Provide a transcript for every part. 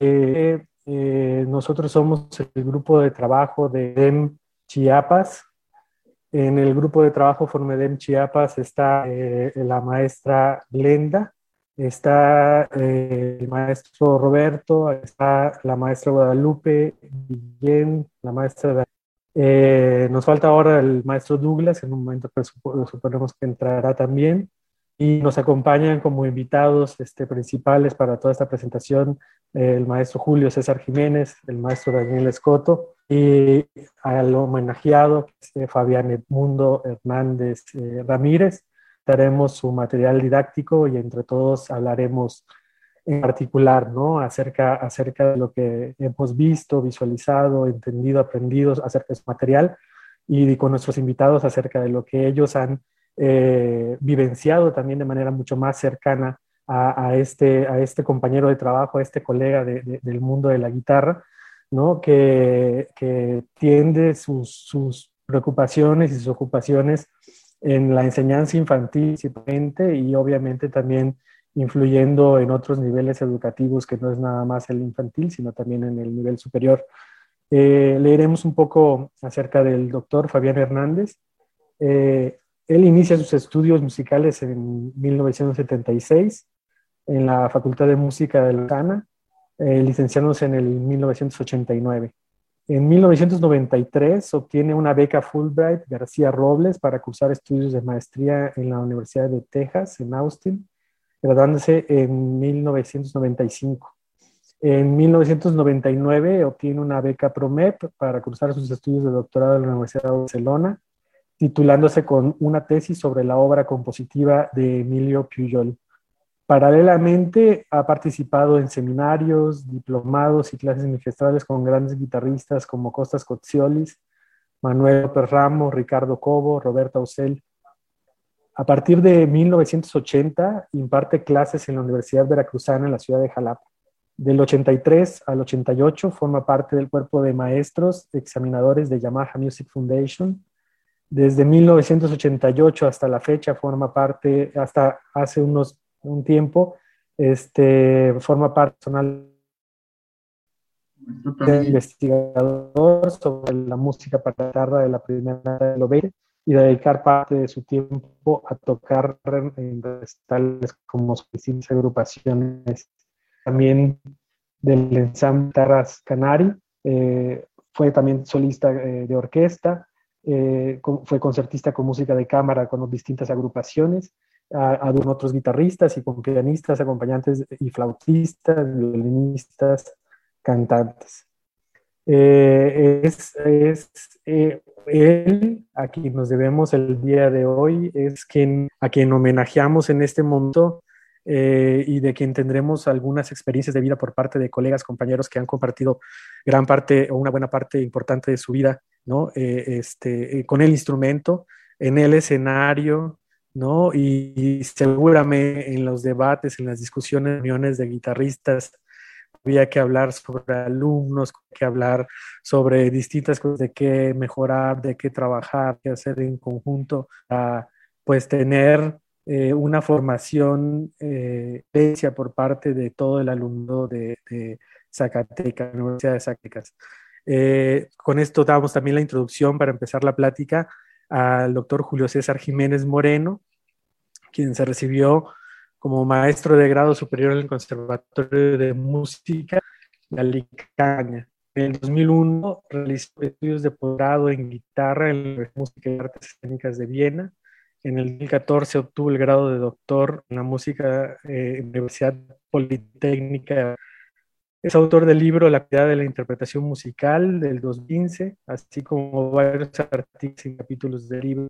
eh, nosotros somos el grupo de trabajo de DEM Chiapas. En el grupo de trabajo Formedem Chiapas está la maestra Glenda, está el maestro Roberto, está la maestra Guadalupe, Guillén, la maestra eh, nos falta ahora el maestro Douglas, en un momento pues, suponemos que entrará también. Y nos acompañan como invitados este, principales para toda esta presentación el maestro Julio César Jiménez, el maestro Daniel Escoto y al homenajeado Fabián Edmundo Hernández eh, Ramírez. Daremos su material didáctico y entre todos hablaremos en particular, ¿no? Acerca, acerca de lo que hemos visto, visualizado, entendido, aprendido acerca de su material y con nuestros invitados acerca de lo que ellos han eh, vivenciado también de manera mucho más cercana a, este, a este compañero de trabajo, a este colega del mundo de la guitarra, ¿no? Que, que tiende sus, sus preocupaciones y sus ocupaciones en la enseñanza infantil y obviamente también influyendo en otros niveles educativos que no es nada más el infantil, sino también en el nivel superior. Eh, leeremos un poco acerca del doctor Fabián Hernández. Eh, él inicia sus estudios musicales en 1976 en la Facultad de Música de Lozana, eh, licenciándose en el 1989. En 1993 obtiene una beca Fulbright García Robles para cursar estudios de maestría en la Universidad de Texas, en Austin, graduándose en 1995. En 1999 obtiene una beca PROMEP para cursar sus estudios de doctorado en la Universidad de Barcelona, titulándose con una tesis sobre la obra compositiva de Emilio Pujol. Paralelamente ha participado en seminarios, diplomados y clases magistrales con grandes guitarristas como Costas Cotziolis, Manuel Perramo, Ricardo Cobo, Roberta Ocel, a partir de 1980 imparte clases en la Universidad Veracruzana en la ciudad de Jalapa. Del 83 al 88 forma parte del cuerpo de maestros examinadores de Yamaha Music Foundation. Desde 1988 hasta la fecha forma parte, hasta hace unos, un tiempo, este, forma parte personal de investigador sobre la música para guitarra de la primera de los 20 y dedicar parte de su tiempo a tocar en recitales como distintas agrupaciones. También del ensamble Tarras Canari, eh, fue también solista eh, de orquesta, eh, fue concertista con música de cámara con distintas agrupaciones, a, otros guitarristas y con pianistas, acompañantes y flautistas, violinistas, cantantes. es, es él, a quien nos debemos el día de hoy, es a quien homenajeamos en este momento eh, y de quien tendremos algunas experiencias de vida por parte de colegas, compañeros que han compartido gran parte o una buena parte importante de su vida, ¿no? Eh, este, eh, con el instrumento, en el escenario, ¿no? Y, seguramente en los debates, en las discusiones, reuniones de guitarristas, había que hablar sobre alumnos, que hablar sobre distintas cosas, de qué mejorar, de qué trabajar, qué hacer en conjunto, para pues tener eh, una formación eh, por parte de todo el alumno de, de Zacatecas, Universidad de Zacatecas. Eh, con esto damos también la introducción para empezar la plática al doctor Julio César Jiménez Moreno, quien se recibió como maestro de grado superior en el Conservatorio de Música de Alicaña. En el 2001 realizó estudios de posgrado en guitarra en la Música y Artes Escénicas de Viena. En el 2014 obtuvo el grado de doctor en la música eh, la Universidad Politécnica. Es autor del libro La piedad de la interpretación musical del 2015, así como varios artículos y capítulos del libro.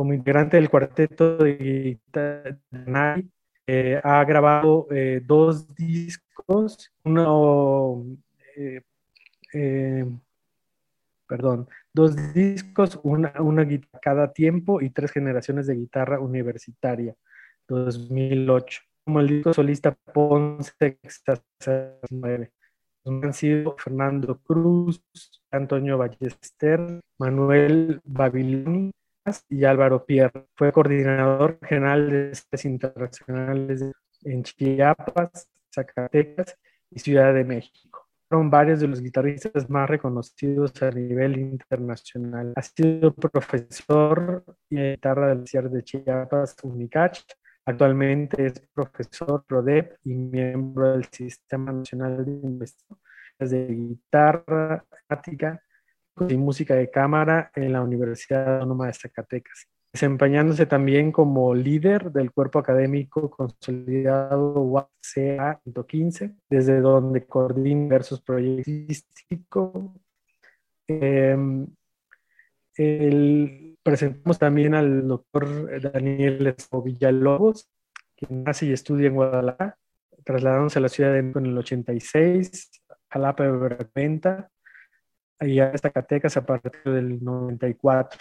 Como integrante del cuarteto de guitarra eh, ha grabado eh, dos discos, uno, eh, perdón, dos discos, una, una guitarra cada tiempo y tres generaciones de guitarra universitaria, 2008. Como el disco solista Ponce 9. Han sido Fernando Cruz, Antonio Ballester, Manuel Babiloni, y Álvaro Pierre. Fue coordinador general de estas internacionales en Chiapas, Zacatecas y Ciudad de México. Fueron varios de los guitarristas más reconocidos a nivel internacional. Ha sido profesor de guitarra del CIAR de Chiapas, Unicach. Actualmente es profesor PRODEP y miembro del Sistema Nacional de Investigación de Guitarra, Práctica y Música de Cámara en la Universidad Autónoma de Zacatecas desempeñándose también como líder del cuerpo académico consolidado UACA 15, desde donde coordina diversos proyectos. Eh, presentamos también al doctor Daniel Villalobos, quien nace y estudia en Guadalajara, trasladándose a la ciudad de en el 86, a la de y a Zacatecas a partir del 94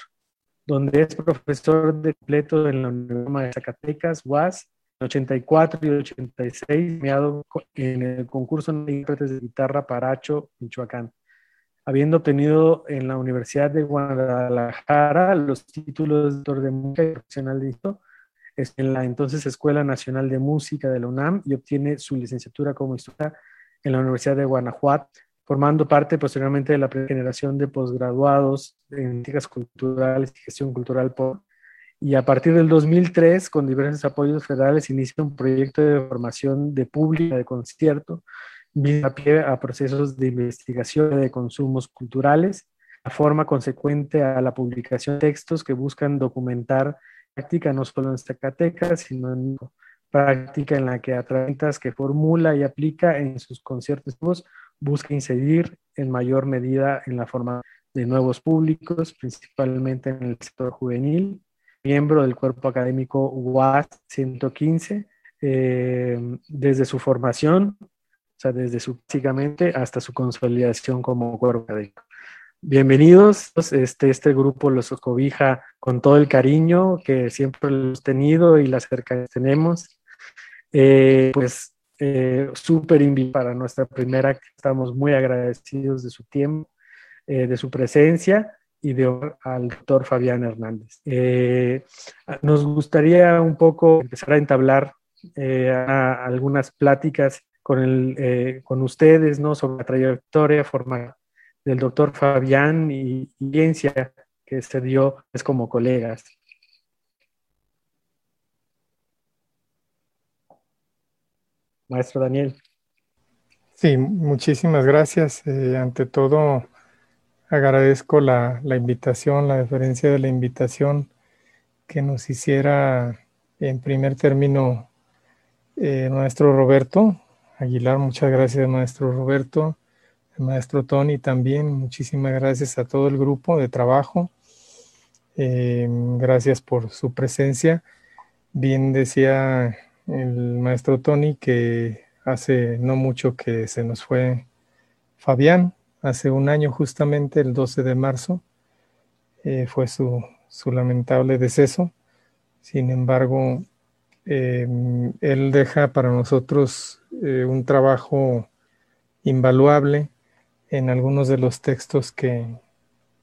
donde es profesor de completo en la Universidad de Zacatecas, UAS, en 84 y 86, meado en el concurso de intérpretes de guitarra Paracho, Michoacán, habiendo obtenido en la Universidad de Guadalajara los títulos de doctor de música y profesional de es en la entonces Escuela Nacional de Música de la UNAM y obtiene su licenciatura como instructora en la Universidad de Guanajuato formando parte posteriormente de la generación de posgraduados en políticas culturales y gestión cultural por y a partir del 2003, con diversos apoyos federales, inicia un proyecto de formación de pública de concierto, a pie a procesos de investigación de consumos culturales, a forma consecuente a la publicación de textos que buscan documentar práctica no solo en Zacatecas, sino en práctica en la que a que formula y aplica en sus conciertos busca incidir en mayor medida en la forma de nuevos públicos, principalmente en el sector juvenil, miembro del cuerpo académico UAS 115, eh, desde su formación, o sea, desde su básicamente hasta su consolidación como cuerpo académico. Bienvenidos, este, este grupo los cobija con todo el cariño que siempre hemos tenido y la cercanía que tenemos. Eh, pues eh, súper para nuestra primera. Estamos muy agradecidos de su tiempo, eh, de su presencia y de al doctor Fabián Hernández. Eh, nos gustaría un poco empezar a entablar eh, algunas pláticas con, el, con ustedes ¿no? sobre la trayectoria formal del doctor Fabián y, y ciencia que se dio es como colegas. Maestro Daniel. Sí, muchísimas gracias. Eh, ante todo, agradezco la, invitación, la deferencia de la invitación que nos hiciera en primer término eh, maestro Roberto Aguilar. Muchas gracias, maestro Roberto. El maestro Tony también. Muchísimas gracias a todo el grupo de trabajo. Eh, gracias por su presencia. Bien decía el maestro Tony, que hace no mucho que se nos fue Fabián, hace un año justamente, el 12 de marzo, eh, fue su, lamentable deceso. Sin embargo, em, él deja para nosotros eh, un trabajo invaluable en algunos de los textos que,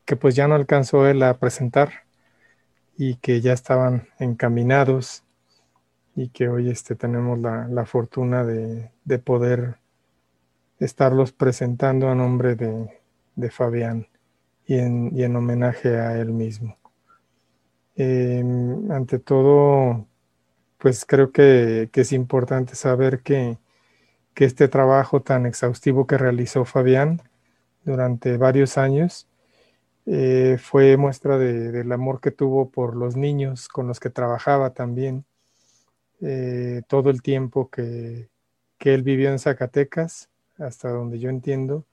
que pues ya no alcanzó él a presentar y que ya estaban encaminados y que hoy este, tenemos la, fortuna de, poder estarlos presentando a nombre de, Fabián y en, homenaje a él mismo. Em, ante todo, pues creo que, es importante saber que, este trabajo tan exhaustivo que realizó Fabián durante varios años eh, fue muestra del amor que tuvo por los niños con los que trabajaba también eh, todo el tiempo que, él vivió en Zacatecas, hasta donde yo entiendo,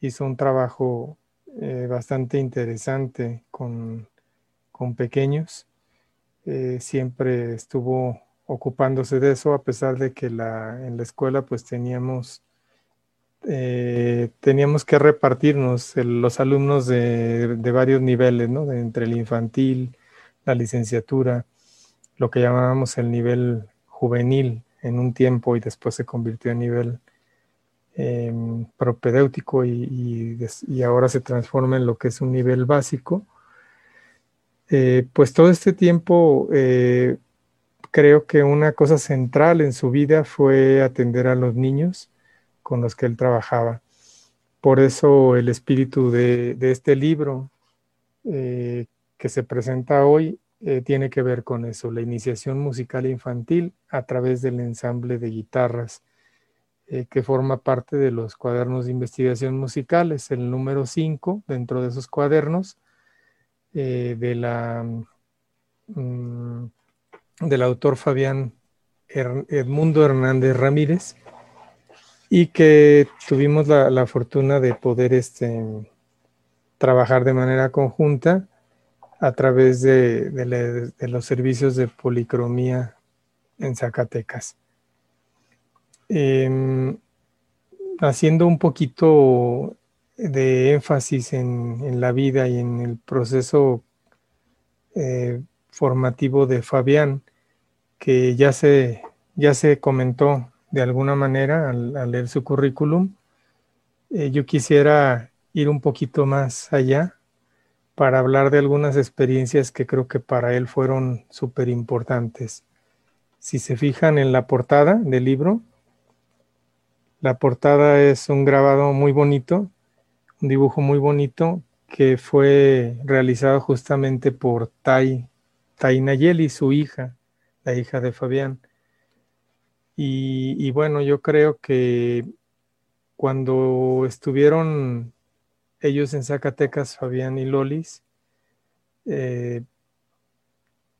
hizo un trabajo eh, bastante interesante con, pequeños. Eh, siempre estuvo ocupándose de eso, a pesar de que en la escuela pues teníamos, teníamos que repartirnos los alumnos de, varios niveles, ¿no? entre el infantil, la licenciatura, lo que llamábamos el nivel juvenil en un tiempo y después se convirtió en nivel em, propedéutico y, ahora se transforma en lo que es un nivel básico. Eh, pues todo este tiempo eh, creo que una cosa central en su vida fue atender a los niños con los que él trabajaba. Por eso el espíritu de, este libro eh, que se presenta hoy eh, tiene que ver con eso, la iniciación musical infantil a través del ensamble de guitarras eh, que forma parte de los cuadernos de investigación musicales, el número 5 dentro de esos cuadernos de la, mm, del autor Fabián Edmundo Hernández Ramírez y que tuvimos la, fortuna de poder este, trabajar de manera conjunta a través de, los servicios de policromía en Zacatecas. Em, haciendo un poquito de énfasis en, la vida y en el proceso eh, formativo de Fabián, que ya se, ya se comentó de alguna manera al, leer su currículum, eh, yo quisiera ir un poquito más allá para hablar de algunas experiencias que creo que para él fueron súper importantes. Si se fijan en la portada del libro, la portada es un grabado muy bonito, un dibujo muy bonito que fue realizado justamente por Tai, Tai Nayeli, su hija, la hija de Fabián. Y, bueno, yo creo que cuando estuvieron ellos en Zacatecas, Fabián y Lolis, eh,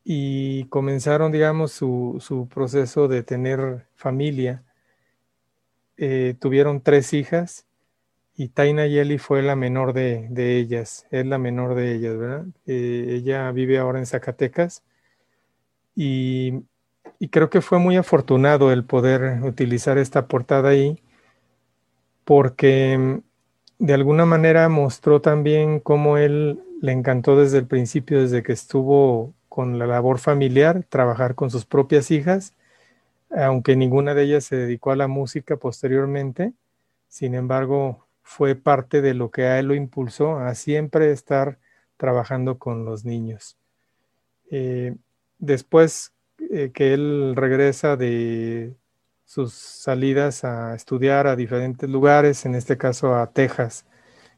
y comenzaron, digamos, su, proceso de tener familia, eh, tuvieron tres hijas y Taina Yeli fue la menor de, ellas, es la menor de ellas, ¿verdad? Eh, ella vive ahora en Zacatecas y y creo que fue muy afortunado el poder utilizar esta portada ahí, porque de alguna manera mostró también cómo él le encantó desde el principio, desde que estuvo con la labor familiar, trabajar con sus propias hijas, aunque ninguna de ellas se dedicó a la música posteriormente, sin embargo fue parte de lo que a él lo impulsó a siempre estar trabajando con los niños. Eh, después eh, que él regresa de sus salidas a estudiar a diferentes lugares, en este caso a Texas,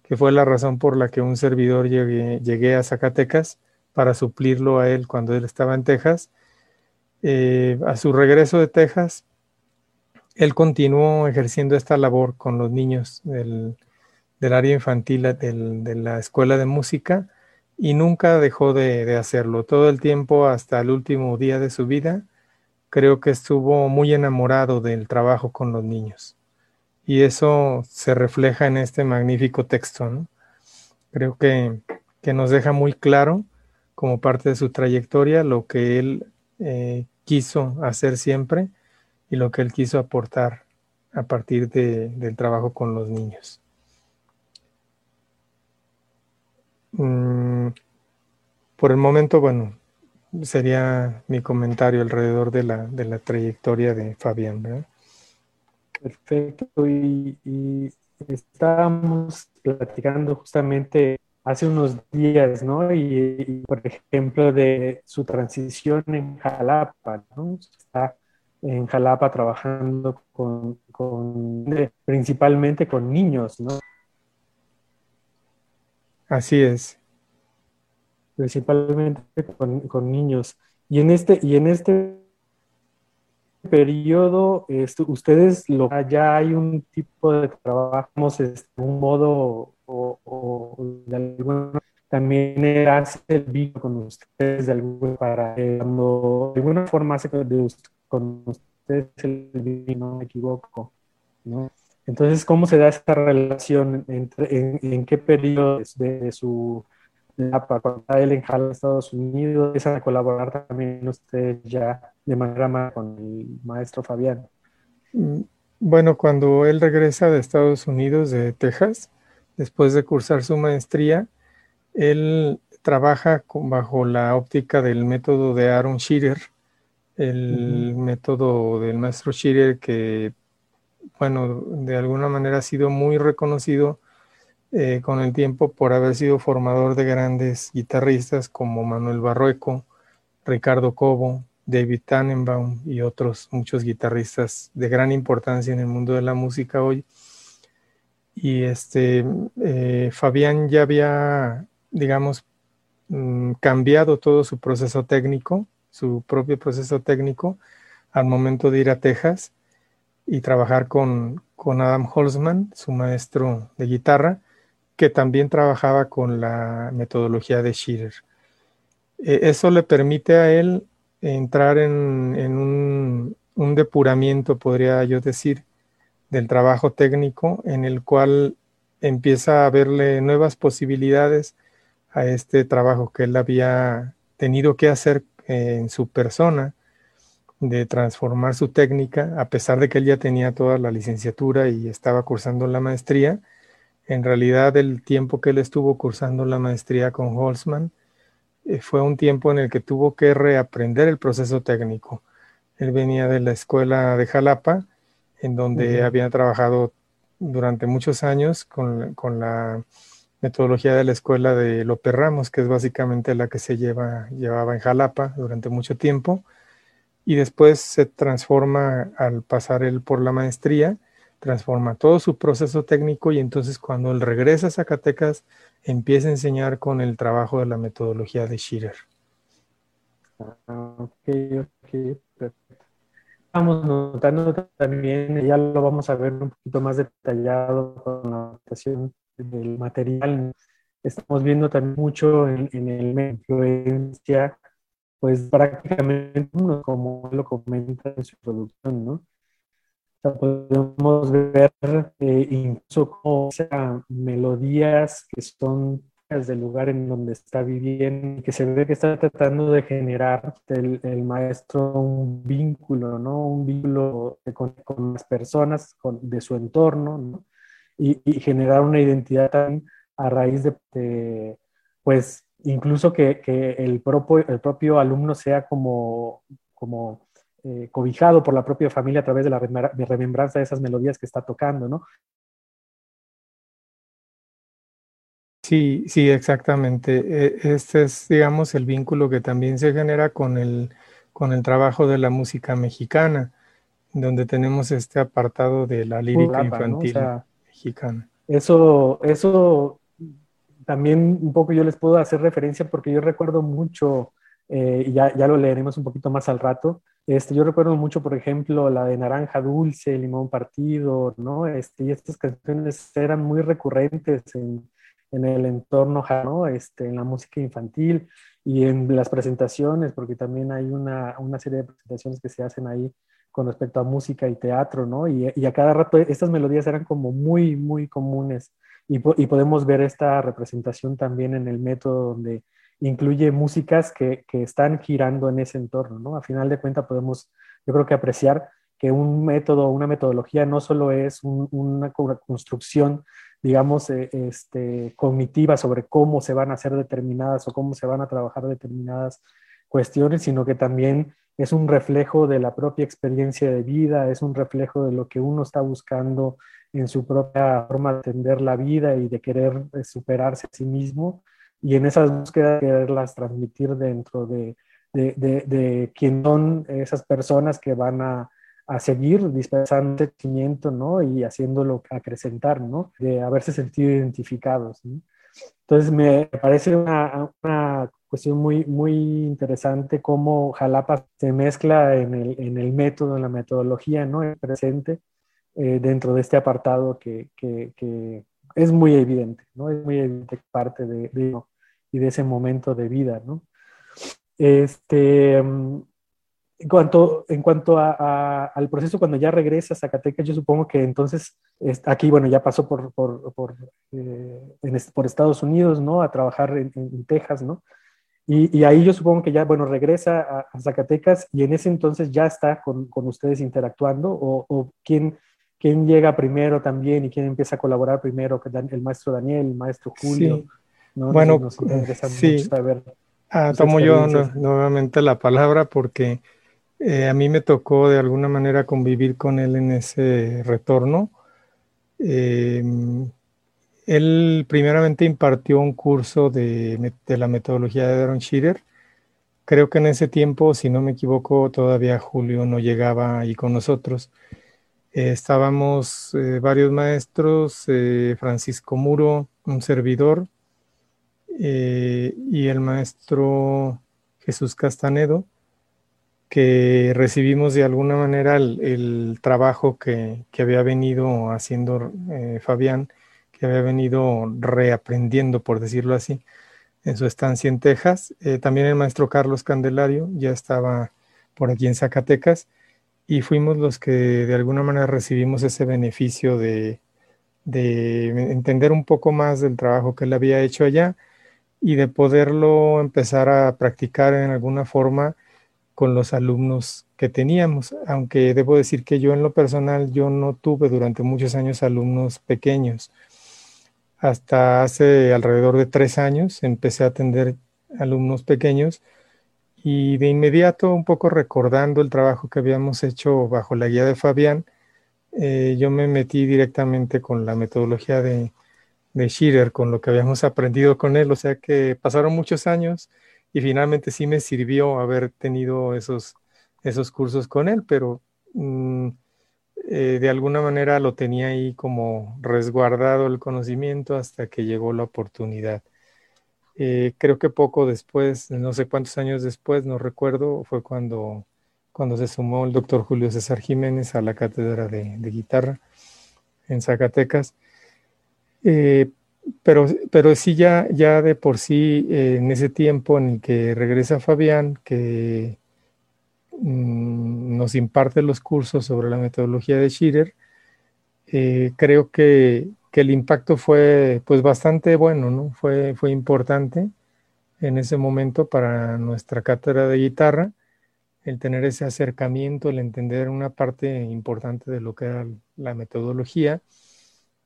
que fue la razón por la que un servidor llegué, a Zacatecas para suplirlo a él cuando él estaba en Texas. Eh, a su regreso de Texas, él continuó ejerciendo esta labor con los niños del, área infantil de la escuela de música y nunca dejó de, hacerlo. Todo el tiempo hasta el último día de su vida, creo que estuvo muy enamorado del trabajo con los niños. Y eso se refleja en este magnífico texto. Creo que, nos deja muy claro, como parte de su trayectoria, lo que él eh, quiso hacer siempre y lo que él quiso aportar a partir del trabajo con los niños. Mm, por el momento, bueno, sería mi comentario alrededor de la, de la trayectoria de Fabián. Perfecto. Y, estábamos platicando justamente hace unos días, ¿no? Y, por ejemplo, de su transición en Jalapa, ¿no? Está en Jalapa trabajando con, con principalmente con niños, ¿no? Así es. Principalmente con, niños. Y en este, y en este periodo, ustedes lo, ya hay un tipo de trabajo, este, un modo o, de alguna también hace el vino con ustedes de alguna para de alguna forma hace con ustedes el vino, no me equivoco, ¿no? Entonces, ¿cómo se da esta relación? Entre, en, qué periodo de, su Cuando está él en Estados Unidos, empiezan a colaborar también ustedes ya de manera más con el maestro Fabián. Mm, bueno, cuando él regresa de Estados Unidos, de Texas, después de cursar su maestría, él trabaja bajo la óptica del método de Aaron Shearer, el método del maestro Shearer que bueno, de alguna manera ha sido muy reconocido eh, con el tiempo por haber sido formador de grandes guitarristas como Manuel Barrueco, Ricardo Cobo, David Tannenbaum y otros muchos guitarristas de gran importancia en el mundo de la música hoy. Y este, eh, Fabián ya había, digamos, mm, cambiado todo su proceso técnico, su propio proceso técnico, al momento de ir a Texas y trabajar con, con Adam Holzman, su maestro de guitarra, que también trabajaba con la metodología de Shearer. E, eso le permite a él entrar en, un, un, depuramiento, podría yo decir, del trabajo técnico, en el cual empieza a verle nuevas posibilidades a este trabajo que él había tenido que hacer en su persona, de transformar su técnica, a pesar de que él ya tenía toda la licenciatura y estaba cursando la maestría. En realidad, el tiempo que él estuvo cursando la maestría con Holzman eh, fue un tiempo en el que tuvo que reaprender el proceso técnico. Él venía de la escuela de Jalapa, en donde había trabajado durante muchos años con, la metodología de la escuela de López Ramos, que es básicamente la que se lleva, llevaba en Jalapa durante mucho tiempo, y después se transforma al pasar él por la maestría, transforma todo su proceso técnico y entonces cuando él regresa a Zacatecas empieza a enseñar con el trabajo de la metodología de Schiller. Ah, ok, ok, perfecto. Vamos notando también, ya lo vamos a ver un poquito más detallado con la adaptación del material. Estamos viendo también mucho en, el influencia, pues prácticamente como lo comenta en su producción, ¿no? Podemos ver eh, incluso como melodías que son del lugar en donde está viviendo, que se ve que está tratando de generar el, maestro un vínculo, ¿no? Un vínculo con, las personas de su entorno, ¿no? Y, generar una identidad también a raíz de, pues, incluso que, que, el, propio, el propio alumno sea como, como eh, cobijado por la propia familia a través de la remembranza de esas melodías que está tocando, ¿no? Sí, sí, exactamente. E, este es, digamos, el vínculo que también se genera con el, con el trabajo de la música mexicana, donde tenemos este apartado de la lírica infantil mexicana. Eso, eso también un poco yo les puedo hacer referencia porque yo recuerdo mucho, eh, y ya, ya, lo leeremos un poquito más al rato, este, yo recuerdo mucho, por ejemplo, la de Naranja Dulce, Limón Partido, ¿no? Este, y estas canciones eran muy recurrentes en, en el entorno, ¿no? Este, en la música infantil y en las presentaciones, porque también hay una, una, serie de presentaciones que se hacen ahí con respecto a música y teatro, ¿no? Y, y a cada rato estas melodías eran como muy, muy comunes y, y podemos ver esta representación también en el método donde incluye músicas que, que, están girando en ese entorno, ¿no? A final de cuentas podemos, yo creo que apreciar que un método, una metodología no solo es una construcción, digamos, eh, este, cognitiva sobre cómo se van a hacer determinadas o cómo se van a trabajar determinadas cuestiones, sino que también es un reflejo de la propia experiencia de vida, es un reflejo de lo que uno está buscando en su propia forma de entender la vida y de querer eh, superarse a sí mismo y en esas búsquedas quererlas transmitir dentro de, de, de, quién son esas personas que van a, a seguir dispensando sentimiento, ¿no? Y haciéndolo acrecentar, ¿no? De haberse sentido identificados, Entonces me parece una, una, cuestión muy, muy interesante cómo Jalapa se mezcla en el, en el método, en la metodología, ¿no? El presente eh, dentro de este apartado que, que, que, es muy evidente, ¿no? Es muy evidente parte de, de, y de ese momento de vida, ¿no? Este, mm, en cuanto, en cuanto al proceso, cuando ya regresa a Zacatecas, yo supongo que entonces aquí, bueno, ya pasó por, por, por, eh, Estados Unidos, ¿no? A trabajar en, Texas, ¿no? Y, y, ahí yo supongo que ya, bueno, regresa a, Zacatecas y en ese entonces ya está con, con ustedes interactuando o, o quién, quién, llega primero también y quién empieza a colaborar primero, el maestro Daniel, el maestro Julio. Bueno, sí. Ah, tomo yo nuevamente la palabra porque eh, a mí me tocó de alguna manera convivir con él en ese retorno. Em, él primeramente impartió un curso de, de, la metodología de Aaron Shearer, creo que en ese tiempo, si no me equivoco, todavía Julio no llegaba ahí con nosotros. Eh, estábamos eh, varios maestros, Francisco Muro, un servidor, y el maestro Jesús Castanedo, que recibimos de alguna manera el, trabajo que, había venido haciendo Fabián, que había venido reaprendiendo, por decirlo así, en su estancia en Texas. Eh, también el maestro Carlos Candelario ya estaba por aquí en Zacatecas y fuimos los que de alguna manera recibimos ese beneficio de, entender un poco más del trabajo que él había hecho allá y de poderlo empezar a practicar en alguna forma con los alumnos que teníamos, aunque debo decir que yo en lo personal yo no tuve durante muchos años alumnos pequeños. Hasta hace alrededor de tres años empecé a atender alumnos pequeños y de inmediato, un poco recordando el trabajo que habíamos hecho bajo la guía de Fabián, eh, yo me metí directamente con la metodología de, de Schirer, con lo que habíamos aprendido con él, o sea que pasaron muchos años y finalmente sí me sirvió haber tenido esos, esos cursos con él, pero mm, eh, de alguna manera lo tenía ahí como resguardado el conocimiento hasta que llegó la oportunidad. Eh, creo que poco después, no sé cuántos años después, no recuerdo, fue cuando, cuando se sumó el doctor Julio César Jiménez a la cátedra de, guitarra en Zacatecas. Eh, pero, pero sí, ya, ya de por sí, en ese tiempo en el que regresa Fabián, que Mm, nos imparte los cursos sobre la metodología de Schirer, eh, creo que, el impacto fue pues bastante bueno, ¿no? Fue, fue importante en ese momento para nuestra cátedra de guitarra, el tener ese acercamiento, el entender una parte importante de lo que era la metodología,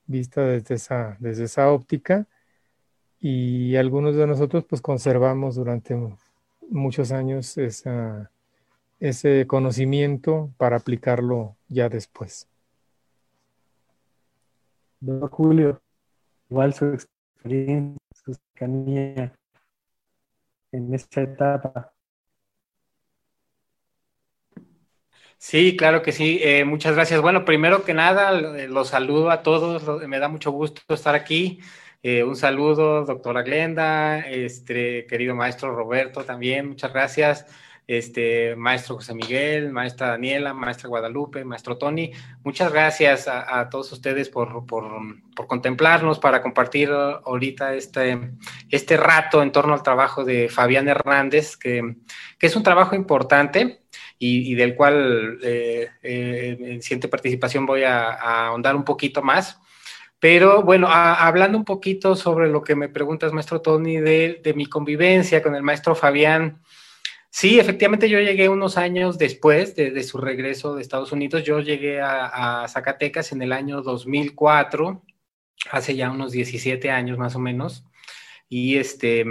vista desde esa, desde esa óptica, y algunos de nosotros pues conservamos durante muchos años esa, ese conocimiento para aplicarlo ya después. Don Julio, igual su experiencia, su cercanía en esta etapa. Sí, claro que sí. Eh, muchas gracias. Bueno, primero que nada, los saludo a todos. Me da mucho gusto estar aquí. Eh, un saludo, doctora Glenda, este querido maestro Roberto también. Muchas gracias este, maestro José Miguel, maestra Daniela, maestra Guadalupe, maestro Tony. Muchas gracias a, todos ustedes por, contemplarnos, para compartir ahorita este, este rato en torno al trabajo de Fabián Hernández, que, es un trabajo importante. Y, del cual eh, eh, en siguiente participación voy a, ahondar un poquito más. Pero bueno, hablando un poquito sobre lo que me preguntas, maestro Tony, de, de mi convivencia con el maestro Fabián, Sí, efectivamente yo llegué unos años después de, su regreso de Estados Unidos. Yo llegué a, Zacatecas en el año 2004, hace ya unos 17 años más o menos. Y este,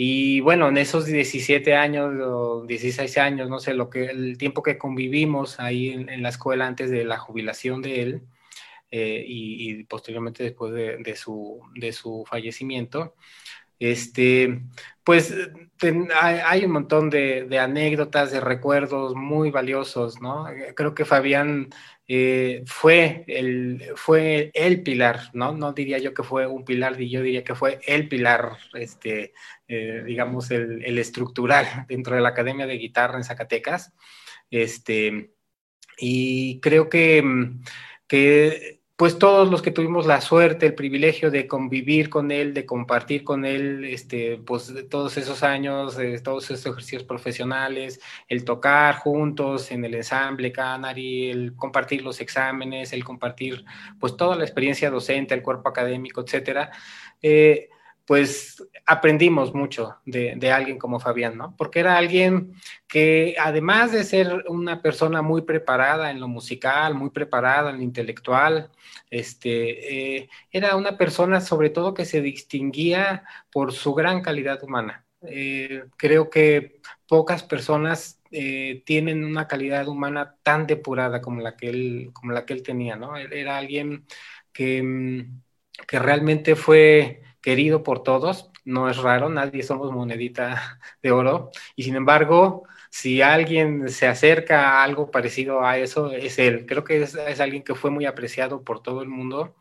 y bueno, en esos 17 años o 16 años, no sé, lo que, el tiempo que convivimos ahí en, la escuela antes de la jubilación de él eh, y, posteriormente después de, su, de su fallecimiento, este, pues hay, un montón de, anécdotas, de recuerdos muy valiosos, ¿no? Eh, creo que Fabián eh, fue, el, fue el pilar, ¿no? No diría yo que fue un pilar, yo diría que fue el pilar, este, eh, digamos, el, el, estructural dentro de la Academia de Guitarra en Zacatecas. Este, y creo que, que pues todos los que tuvimos la suerte, el privilegio de convivir con él, de compartir con él, este, pues todos esos años, eh, todos esos ejercicios profesionales, el tocar juntos en el ensamble Canary, el compartir los exámenes, el compartir pues toda la experiencia docente, el cuerpo académico, etcétera. Eh, pues aprendimos mucho de, alguien como Fabián, ¿no? Porque era alguien que además de ser una persona muy preparada en lo musical, muy preparada en lo intelectual, este, eh, era una persona sobre todo que se distinguía por su gran calidad humana. Eh, creo que pocas personas eh, tienen una calidad humana tan depurada como la que él, como la que él tenía, ¿no? Era alguien que, mm, que realmente fue querido por todos. no es raro, nadie somos monedita de oro, y sin embargo, si alguien se acerca a algo parecido a eso, es él. Creo que es, alguien que fue muy apreciado por todo el mundo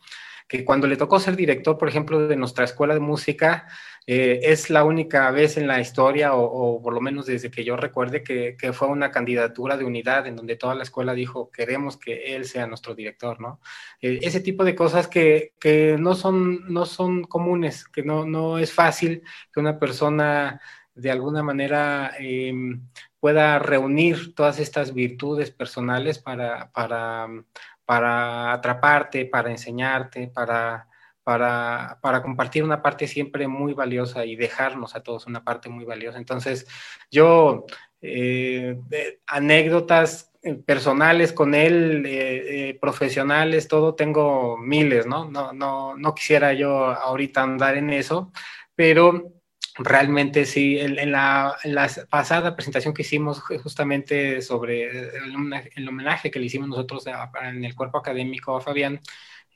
que cuando le tocó ser director, por ejemplo, de nuestra escuela de música, eh, es la única vez en la historia, o, por lo menos desde que yo recuerde, que, fue una candidatura de unidad en donde toda la escuela dijo, queremos que él sea nuestro director, ¿no? Eh, ese tipo de cosas que, no, son, no son comunes, que no, no es fácil que una persona de alguna manera em, pueda reunir todas estas virtudes personales para, para, para atraparte, para enseñarte, para, para, para, compartir una parte siempre muy valiosa y dejarnos a todos una parte muy valiosa. Entonces, yo, eh, anécdotas eh, personales con él, eh, profesionales, todo, tengo miles, ¿no? No, no, no quisiera yo ahorita andar en eso, pero realmente sí, en, la, pasada presentación que hicimos justamente sobre el, homenaje que le hicimos nosotros en el cuerpo académico a Fabián,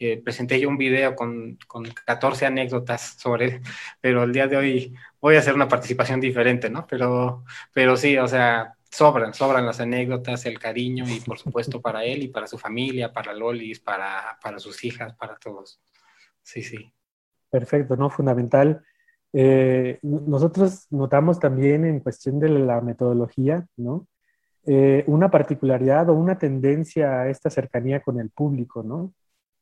eh, presenté yo un video con, con, 14 anécdotas sobre él, pero el día de hoy voy a hacer una participación diferente, ¿no? Pero, pero sí, o sea, sobran, sobran las anécdotas, el cariño y por supuesto para él y para su familia, para Lolis, para, para sus hijas, para todos. Sí, sí. Perfecto, ¿no? Fundamental eh, nosotros notamos también en cuestión de la metodología, ¿no? Eh, una particularidad o una tendencia a esta cercanía con el público, ¿no?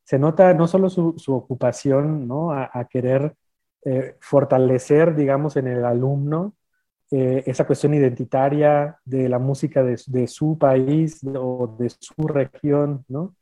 Se nota no solo su, ocupación, ¿no? A, querer eh, fortalecer, digamos, en el alumno esa cuestión identitaria de la música de, de su país o de su región, ¿no?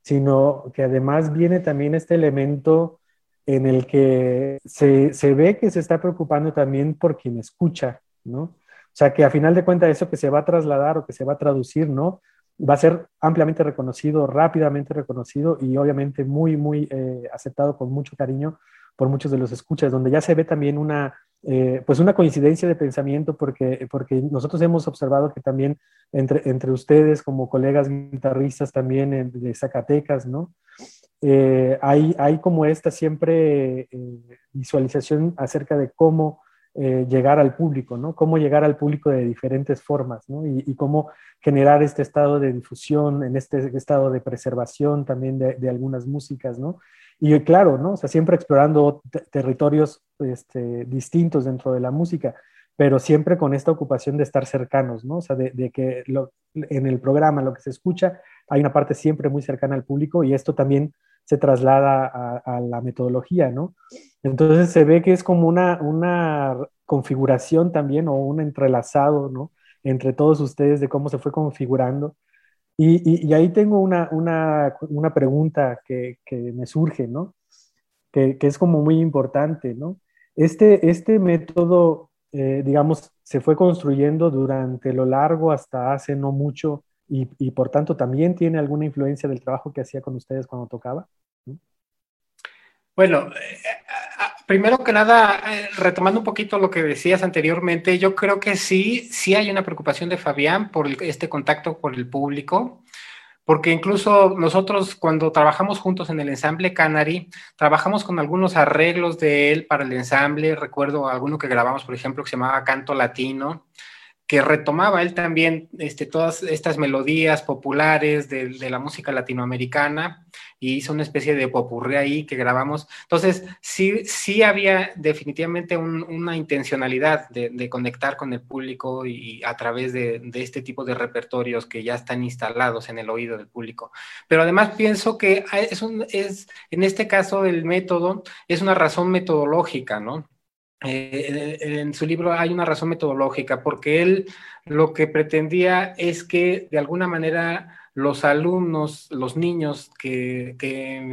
Sino que además viene también este elemento en el que se, se, ve que se está preocupando también por quien escucha, ¿no? O sea, que a final de cuentas eso que se va a trasladar o que se va a traducir, ¿no? Va a ser ampliamente reconocido, rápidamente reconocido y obviamente muy, muy eh, aceptado con mucho cariño por muchos de los escuchas, donde ya se ve también una, eh, pues una coincidencia de pensamiento, porque, porque nosotros hemos observado que también entre, entre ustedes como colegas guitarristas también de Zacatecas, ¿no? Eh, hay, hay, como esta siempre eh, visualización acerca de cómo eh, llegar al público, ¿no? Cómo llegar al público de diferentes formas, ¿no? Y, cómo generar este estado de difusión, en este estado de preservación también de, algunas músicas, ¿no? Y claro, ¿no? O sea, siempre explorando territorios este, distintos dentro de la música, pero siempre con esta ocupación de estar cercanos, ¿no? O sea, de, que en el programa, lo que se escucha, hay una parte siempre muy cercana al público y esto también se traslada a, la metodología, ¿no? Entonces se ve que es como una, una configuración también o un entrelazado, ¿no? Entre todos ustedes de cómo se fue configurando. Y, y, ahí tengo una, una, una pregunta que, que, me surge, ¿no? Que, que, es como muy importante, ¿no? Este, este método, eh, digamos, se fue construyendo durante lo largo hasta hace no mucho y, por tanto también tiene alguna influencia del trabajo que hacía con ustedes cuando tocaba? Bueno, eh, primero que nada, eh, retomando un poquito lo que decías anteriormente, yo creo que sí, sí hay una preocupación de Fabián por este contacto con el público, porque incluso nosotros cuando trabajamos juntos en el ensamble Canary, trabajamos con algunos arreglos de él para el ensamble, recuerdo alguno que grabamos, por ejemplo, que se llamaba Canto Latino, que retomaba él también este, todas estas melodías populares de, la música latinoamericana y hizo una especie de popurrí ahí que grabamos. Entonces, sí, sí había definitivamente una intencionalidad de, conectar con el público y a través de, este tipo de repertorios que ya están instalados en el oído del público. Pero además pienso que es, un, es en este caso el método es una razón metodológica, ¿no? Eh, en su libro hay una razón metodológica, porque él lo que pretendía es que de alguna manera los alumnos, los niños que,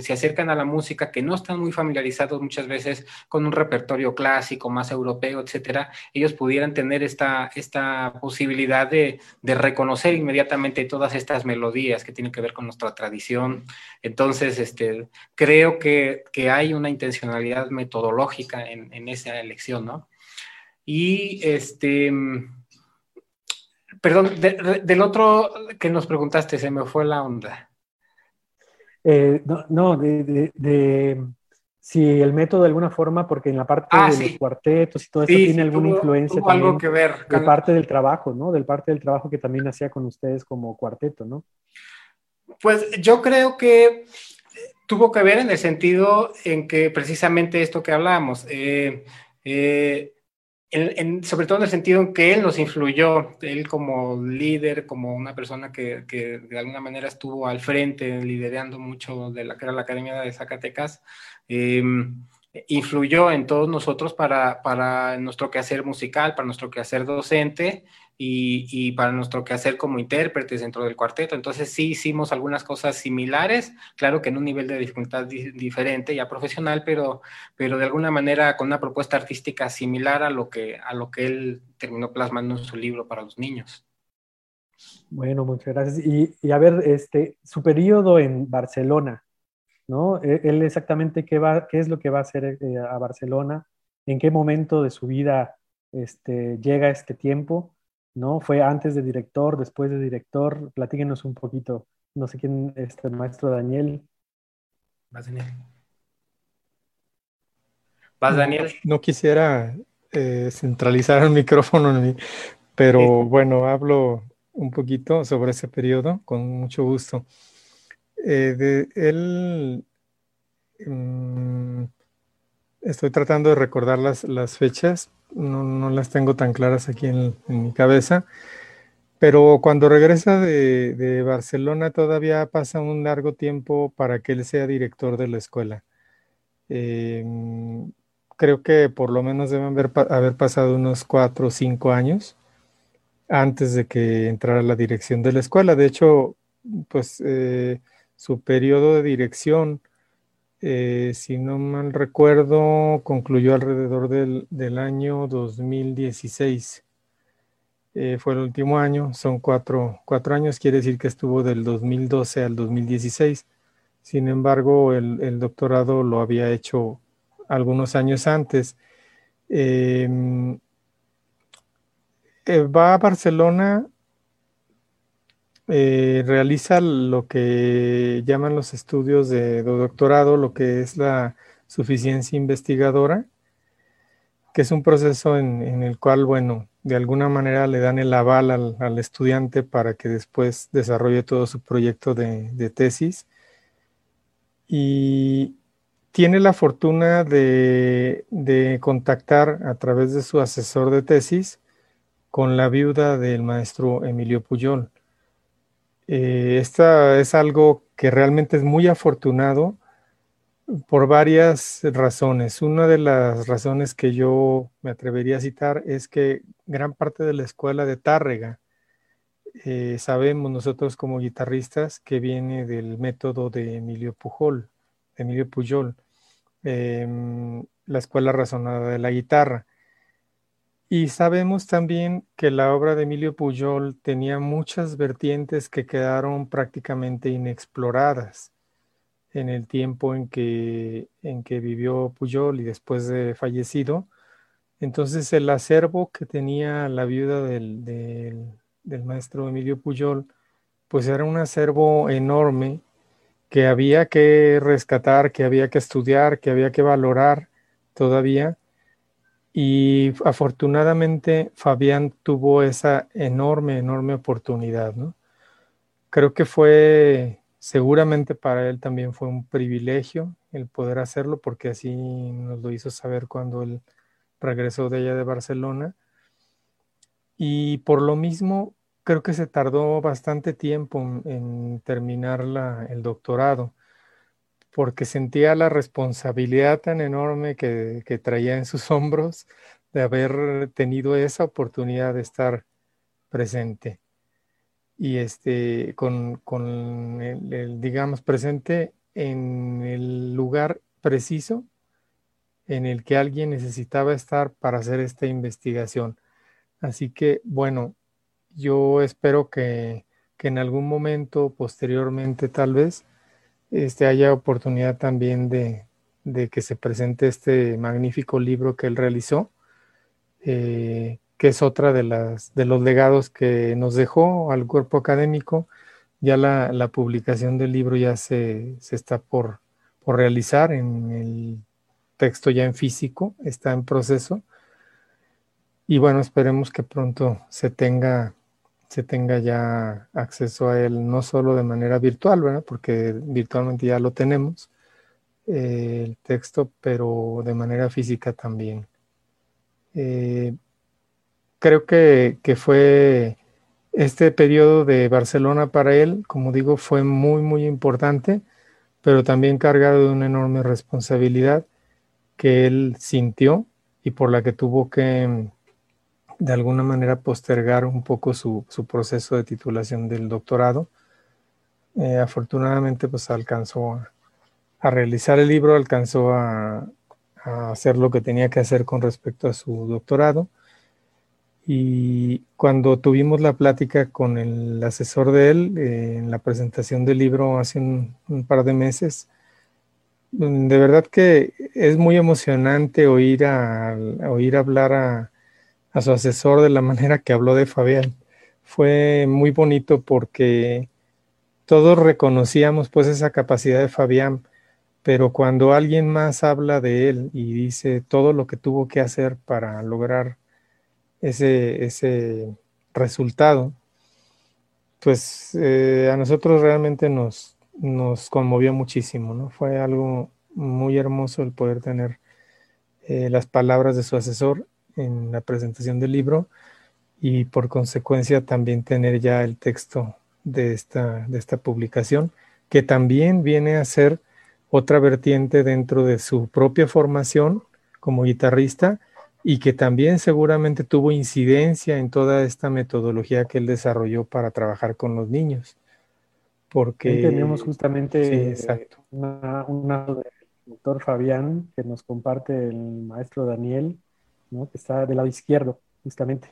se acercan a la música, que no están muy familiarizados muchas veces con un repertorio clásico, más europeo, etcétera, ellos pudieran tener esta, esta posibilidad de, reconocer inmediatamente todas estas melodías que tienen que ver con nuestra tradición. Entonces, este, creo que, hay una intencionalidad metodológica en, en esa elección, ¿no? Y este Perdón, del otro que nos preguntaste, se me fue la onda. Eh, no, de, si el método de alguna forma, porque en la parte ah, de los cuartetos y todo eso tiene alguna influencia también algo que ver, de parte del trabajo, ¿no? Del parte del trabajo que también hacía con ustedes como cuarteto, ¿no? Pues yo creo que tuvo que ver en el sentido en que precisamente esto que hablábamos, eh, eh, sobre todo en el sentido en que él nos influyó, él como líder, como una persona que, de alguna manera estuvo al frente, liderando mucho de la que era la Academia de Zacatecas, em, influyó en todos nosotros para, para nuestro quehacer musical, para nuestro quehacer docente y, para nuestro quehacer como intérpretes dentro del cuarteto. Entonces sí hicimos algunas cosas similares, claro que en un nivel de dificultad diferente, ya profesional, pero, pero de alguna manera con una propuesta artística similar a lo que, a lo que él terminó plasmando en su libro para los niños. Bueno, muchas gracias. Y, a ver, este, su periodo en Barcelona, ¿no? E, él exactamente qué, va, qué es lo que va a hacer eh, a Barcelona, en qué momento de su vida este, llega este tiempo ¿no? Fue antes de director, después de director. Platíquenos un poquito. No sé quién, este maestro Daniel. Vas, Daniel. Vas, Daniel. No, quisiera eh, centralizar el micrófono en mí, pero bueno, hablo un poquito sobre ese periodo con mucho gusto. Eh, de él, mm, estoy tratando de recordar las, las fechas, no, las tengo tan claras aquí en, mi cabeza. Pero cuando regresa de, Barcelona todavía pasa un largo tiempo para que él sea director de la escuela. Em, creo que por lo menos deben haber, haber, pasado unos cuatro o cinco años antes de que entrara a la dirección de la escuela. De hecho, pues eh, su periodo de dirección eh, si no mal recuerdo, concluyó alrededor del, año 2016. Eh, fue el último año, son cuatro, años, quiere decir que estuvo del 2012 al 2016. Sin embargo, el, doctorado lo había hecho algunos años antes. Em, eh, va a Barcelona eh, realiza lo que llaman los estudios de, doctorado, lo que es la suficiencia investigadora, que es un proceso en, el cual, bueno, de alguna manera le dan el aval al, estudiante para que después desarrolle todo su proyecto de, tesis. Y tiene la fortuna de, de, contactar a través de su asesor de tesis con la viuda del maestro Emilio Puyol. Eh, esta es algo que realmente es muy afortunado por varias razones. Una de las razones que yo me atrevería a citar es que gran parte de la escuela de Tárrega, eh, sabemos nosotros como guitarristas que viene del método de Emilio Pujol, Emilio Pujol, em, la escuela razonada de la guitarra. Y sabemos también que la obra de Emilio Pujol tenía muchas vertientes que quedaron prácticamente inexploradas en el tiempo en que, en que vivió Pujol y después de fallecido. Entonces el acervo que tenía la viuda del, del maestro Emilio Pujol, pues era un acervo enorme que había que rescatar, que había que estudiar, que había que valorar todavía y afortunadamente Fabián tuvo esa enorme, enorme oportunidad, ¿no? Creo que fue, seguramente para él también fue un privilegio el poder hacerlo, porque así nos lo hizo saber cuando él regresó de allá de Barcelona. Y por lo mismo, creo que se tardó bastante tiempo en, terminar el doctorado porque sentía la responsabilidad tan enorme que, traía en sus hombros de haber tenido esa oportunidad de estar presente. Y este, con, el, digamos, presente en el lugar preciso en el que alguien necesitaba estar para hacer esta investigación. Así que, bueno, yo espero que, que en algún momento posteriormente tal vez este, haya oportunidad también de, que se presente este magnífico libro que él realizó, eh, que es otra de, las, de los legados que nos dejó al cuerpo académico. Ya la, publicación del libro ya se, está por, realizar en el texto ya en físico, está en proceso. Y bueno, esperemos que pronto se tenga, se tenga ya acceso a él, no solo de manera virtual, ¿verdad? porque virtualmente ya lo tenemos, eh, el texto, pero de manera física también. Eh, creo que, que, fue este periodo de Barcelona para él, como digo, fue muy, muy importante, pero también cargado de una enorme responsabilidad que él sintió y por la que tuvo que de alguna manera postergar un poco su, su proceso de titulación del doctorado. Eh, afortunadamente pues alcanzó a, realizar el libro, alcanzó a, hacer lo que tenía que hacer con respecto a su doctorado. Y cuando tuvimos la plática con el asesor de él eh, en la presentación del libro hace un, par de meses, de verdad que es muy emocionante oír, a, oír hablar a, a su asesor de la manera que habló de Fabián. Fue muy bonito porque todos reconocíamos pues esa capacidad de Fabián, pero cuando alguien más habla de él y dice todo lo que tuvo que hacer para lograr ese, ese resultado, pues eh, a nosotros realmente nos, nos conmovió muchísimo, ¿no? Fue algo muy hermoso el poder tener eh, las palabras de su asesor en la presentación del libro y por consecuencia también tener ya el texto de esta, de esta publicación, que también viene a ser otra vertiente dentro de su propia formación como guitarrista y que también seguramente tuvo incidencia en toda esta metodología que él desarrolló para trabajar con los niños. Porque tenemos justamente exacto. una, una del doctor Fabián que nos comparte el maestro Daniel que está del lado izquierdo, justamente.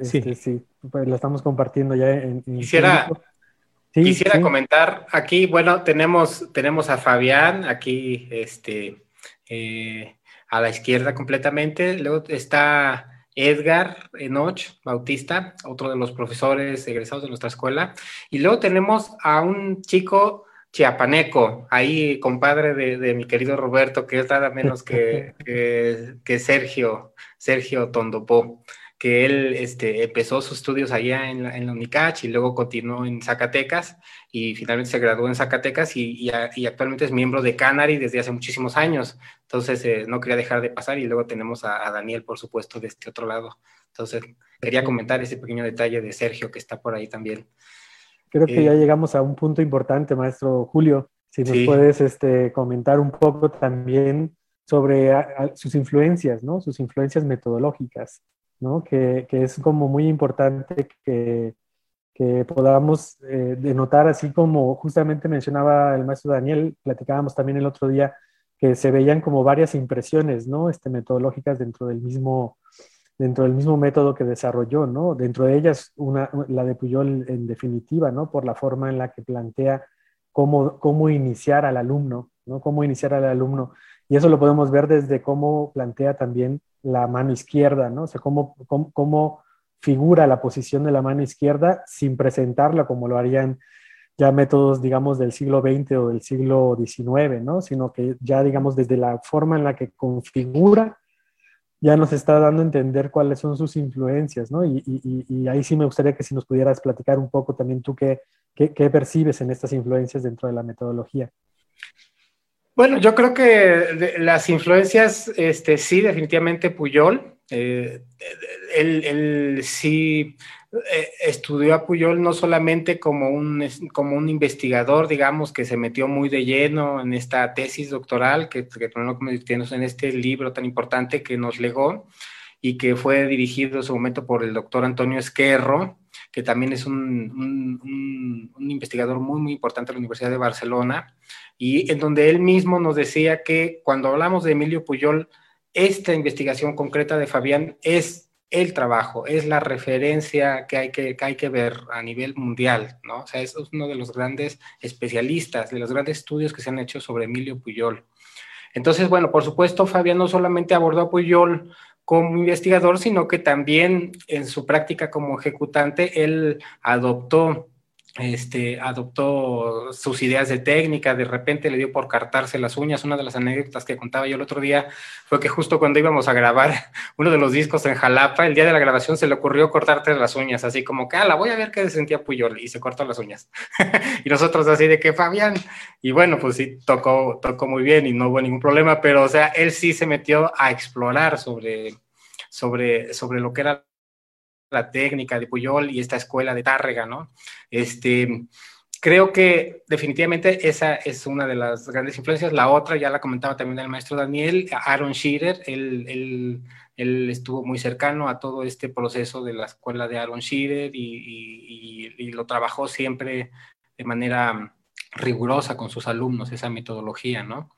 Este, sí. pues la estamos compartiendo ya en... quisiera quisiera comentar aquí, bueno, tenemos, tenemos a Fabián aquí, este, eh, a la izquierda completamente, luego está Edgar Enoch Bautista, otro de los profesores egresados de nuestra escuela, y luego tenemos a un chico chiapaneco, ahí compadre de, mi querido Roberto, que es nada menos que, que, Sergio, Sergio Tondopó, que él este, empezó sus estudios allá en la, en UNICACH y luego continuó en Zacatecas y finalmente se graduó en Zacatecas y, y, actualmente es miembro de Canary desde hace muchísimos años. Entonces eh, no quería dejar de pasar y luego tenemos a, a Daniel, por supuesto, de este otro lado. Entonces quería comentar ese pequeño detalle de Sergio que está por ahí también. Creo que ya llegamos a un punto importante, maestro Julio. Si nos puedes este, comentar un poco también sobre sus influencias, ¿no? Sus influencias metodológicas, ¿no? Que, que es como muy importante que, que podamos eh, denotar, así como justamente mencionaba el maestro Daniel, platicábamos también el otro día, que se veían como varias impresiones, ¿no? Este, metodológicas dentro del mismo, dentro del mismo método que desarrolló, ¿no? Dentro de ellas, una, la de Puyol en definitiva, ¿no? Por la forma en la que plantea cómo, cómo iniciar al alumno, ¿no? Cómo iniciar al alumno. Y eso lo podemos ver desde cómo plantea también la mano izquierda, ¿no? O sea, cómo, cómo, cómo figura la posición de la mano izquierda sin presentarla como lo harían ya métodos, digamos, del siglo XX o del siglo XIX, ¿no? Sino que ya, digamos, desde la forma en la que configura ya nos está dando a entender cuáles son sus influencias, ¿no? Y, ahí sí me gustaría que si nos pudieras platicar un poco también tú qué, qué, percibes en estas influencias dentro de la metodología. Bueno, yo creo que las influencias, este, sí, definitivamente Puyol. Eh, él, sí eh, estudió a Puyol no solamente como un, como un investigador, digamos, que se metió muy de lleno en esta tesis doctoral que, que convirtiéndose en este libro tan importante que nos legó y que fue dirigido en su momento por el doctor Antonio Esquerro, que también es un, un, un, investigador muy, muy importante de la Universidad de Barcelona, y en donde él mismo nos decía que cuando hablamos de Emilio Puyol, esta investigación concreta de Fabián es el trabajo, es la referencia que hay que, hay que ver a nivel mundial, ¿no? O sea, es uno de los grandes especialistas, de los grandes estudios que se han hecho sobre Emilio Puyol. Entonces, bueno, por supuesto, Fabián no solamente abordó a Puyol como investigador, sino que también en su práctica como ejecutante, él adoptó este, adoptó sus ideas de técnica, de repente le dio por cartarse las uñas. Una de las anécdotas que contaba yo el otro día fue que justo cuando íbamos a grabar uno de los discos en Jalapa, el día de la grabación se le ocurrió cortarte las uñas, así como que, la voy a ver qué sentía Puyol, y se cortó las uñas. y nosotros así de que, Fabián, y bueno, pues sí, tocó, tocó muy bien y no hubo ningún problema, pero o sea, él sí se metió a explorar sobre, sobre, sobre lo que era la técnica de Puyol y esta escuela de Tárrega, ¿no? Este, creo que definitivamente esa es una de las grandes influencias. La otra, ya la comentaba también el maestro Daniel, Aaron Shearer, él, estuvo muy cercano a todo este proceso de la escuela de Aaron Shearer y, y, lo trabajó siempre de manera rigurosa con sus alumnos, esa metodología, ¿no?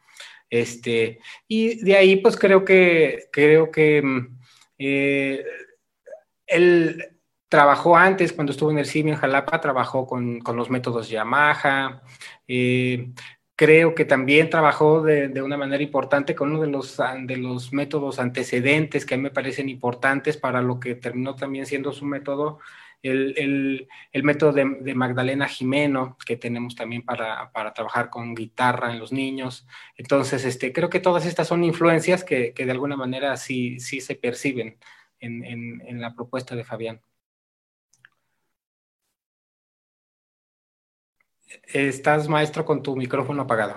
Este, y de ahí, pues creo que, creo que mm, eh, él trabajó antes, cuando estuvo en el CIMI en Jalapa, trabajó con, los métodos Yamaha. Eh, creo que también trabajó de, una manera importante con uno de los, de los métodos antecedentes que a mí me parecen importantes para lo que terminó también siendo su método, el, método de, Magdalena Jimeno, que tenemos también para, trabajar con guitarra en los niños. Entonces, este, creo que todas estas son influencias que, que de alguna manera sí, sí se perciben en, la propuesta de Fabián. Estás, maestro, con tu micrófono apagado.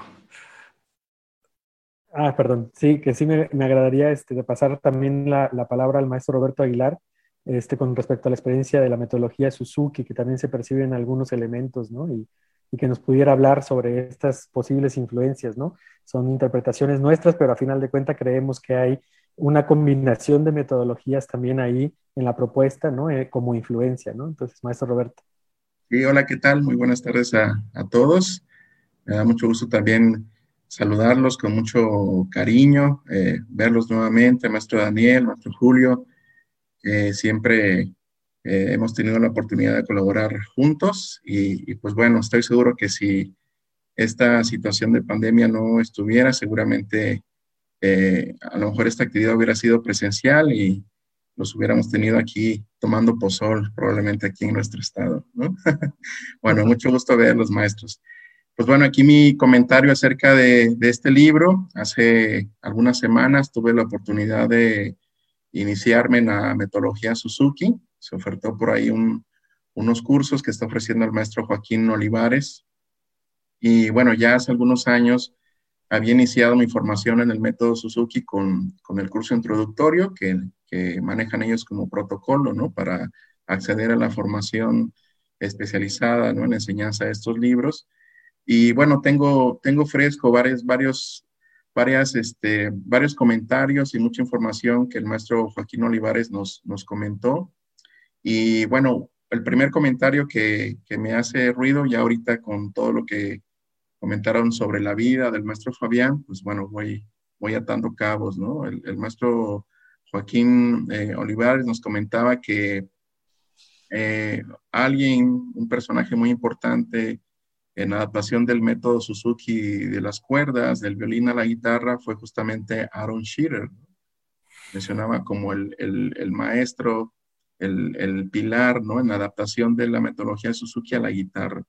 Ah, perdón. Sí, que sí me, agradaría este, de pasar también la, palabra al maestro Roberto Aguilar este, con respecto a la experiencia de la metodología Suzuki, que también se perciben algunos elementos, ¿no? Y, y, que nos pudiera hablar sobre estas posibles influencias, ¿no? Son interpretaciones nuestras, pero a final de cuentas creemos que hay una combinación de metodologías también ahí en la propuesta, ¿no? Eh, como influencia, ¿no? Entonces, maestro Roberto. Sí, hola, ¿qué tal? Muy buenas tardes a, todos. Me da mucho gusto también saludarlos con mucho cariño, eh, verlos nuevamente, maestro Daniel, maestro Julio, que siempre eh, hemos tenido la oportunidad de colaborar juntos y, y, pues bueno, estoy seguro que si esta situación de pandemia no estuviera, seguramente eh, a lo mejor esta actividad hubiera sido presencial y los hubiéramos tenido aquí tomando pozol, probablemente aquí en nuestro estado. ¿no? bueno, mucho gusto verlos, maestros. Pues bueno, aquí mi comentario acerca de, este libro. Hace algunas semanas tuve la oportunidad de iniciarme en la metodología Suzuki. Se ofertó por ahí unos cursos que está ofreciendo el maestro Joaquín Olivares. Y bueno, ya hace algunos años había iniciado mi formación en el método Suzuki con, el curso introductorio que, manejan ellos como protocolo, ¿no? Para acceder a la formación especializada, ¿no? En enseñanza de estos libros. Y bueno, tengo, tengo fresco varios, varios, varias, este, varios comentarios y mucha información que el maestro Joaquín Olivares nos, nos comentó. Y bueno, el primer comentario que, que me hace ruido ya ahorita con todo lo que comentaron sobre la vida del maestro Fabián, pues bueno, voy, voy atando cabos, ¿no? El, maestro Joaquín eh, Olivares nos comentaba que eh, alguien, un personaje muy importante en la adaptación del método Suzuki de las cuerdas, del violín a la guitarra, fue justamente Aaron Shearer. Mencionaba como el, el, maestro, el, el, pilar, ¿no? En la adaptación de la metodología Suzuki a la guitarra.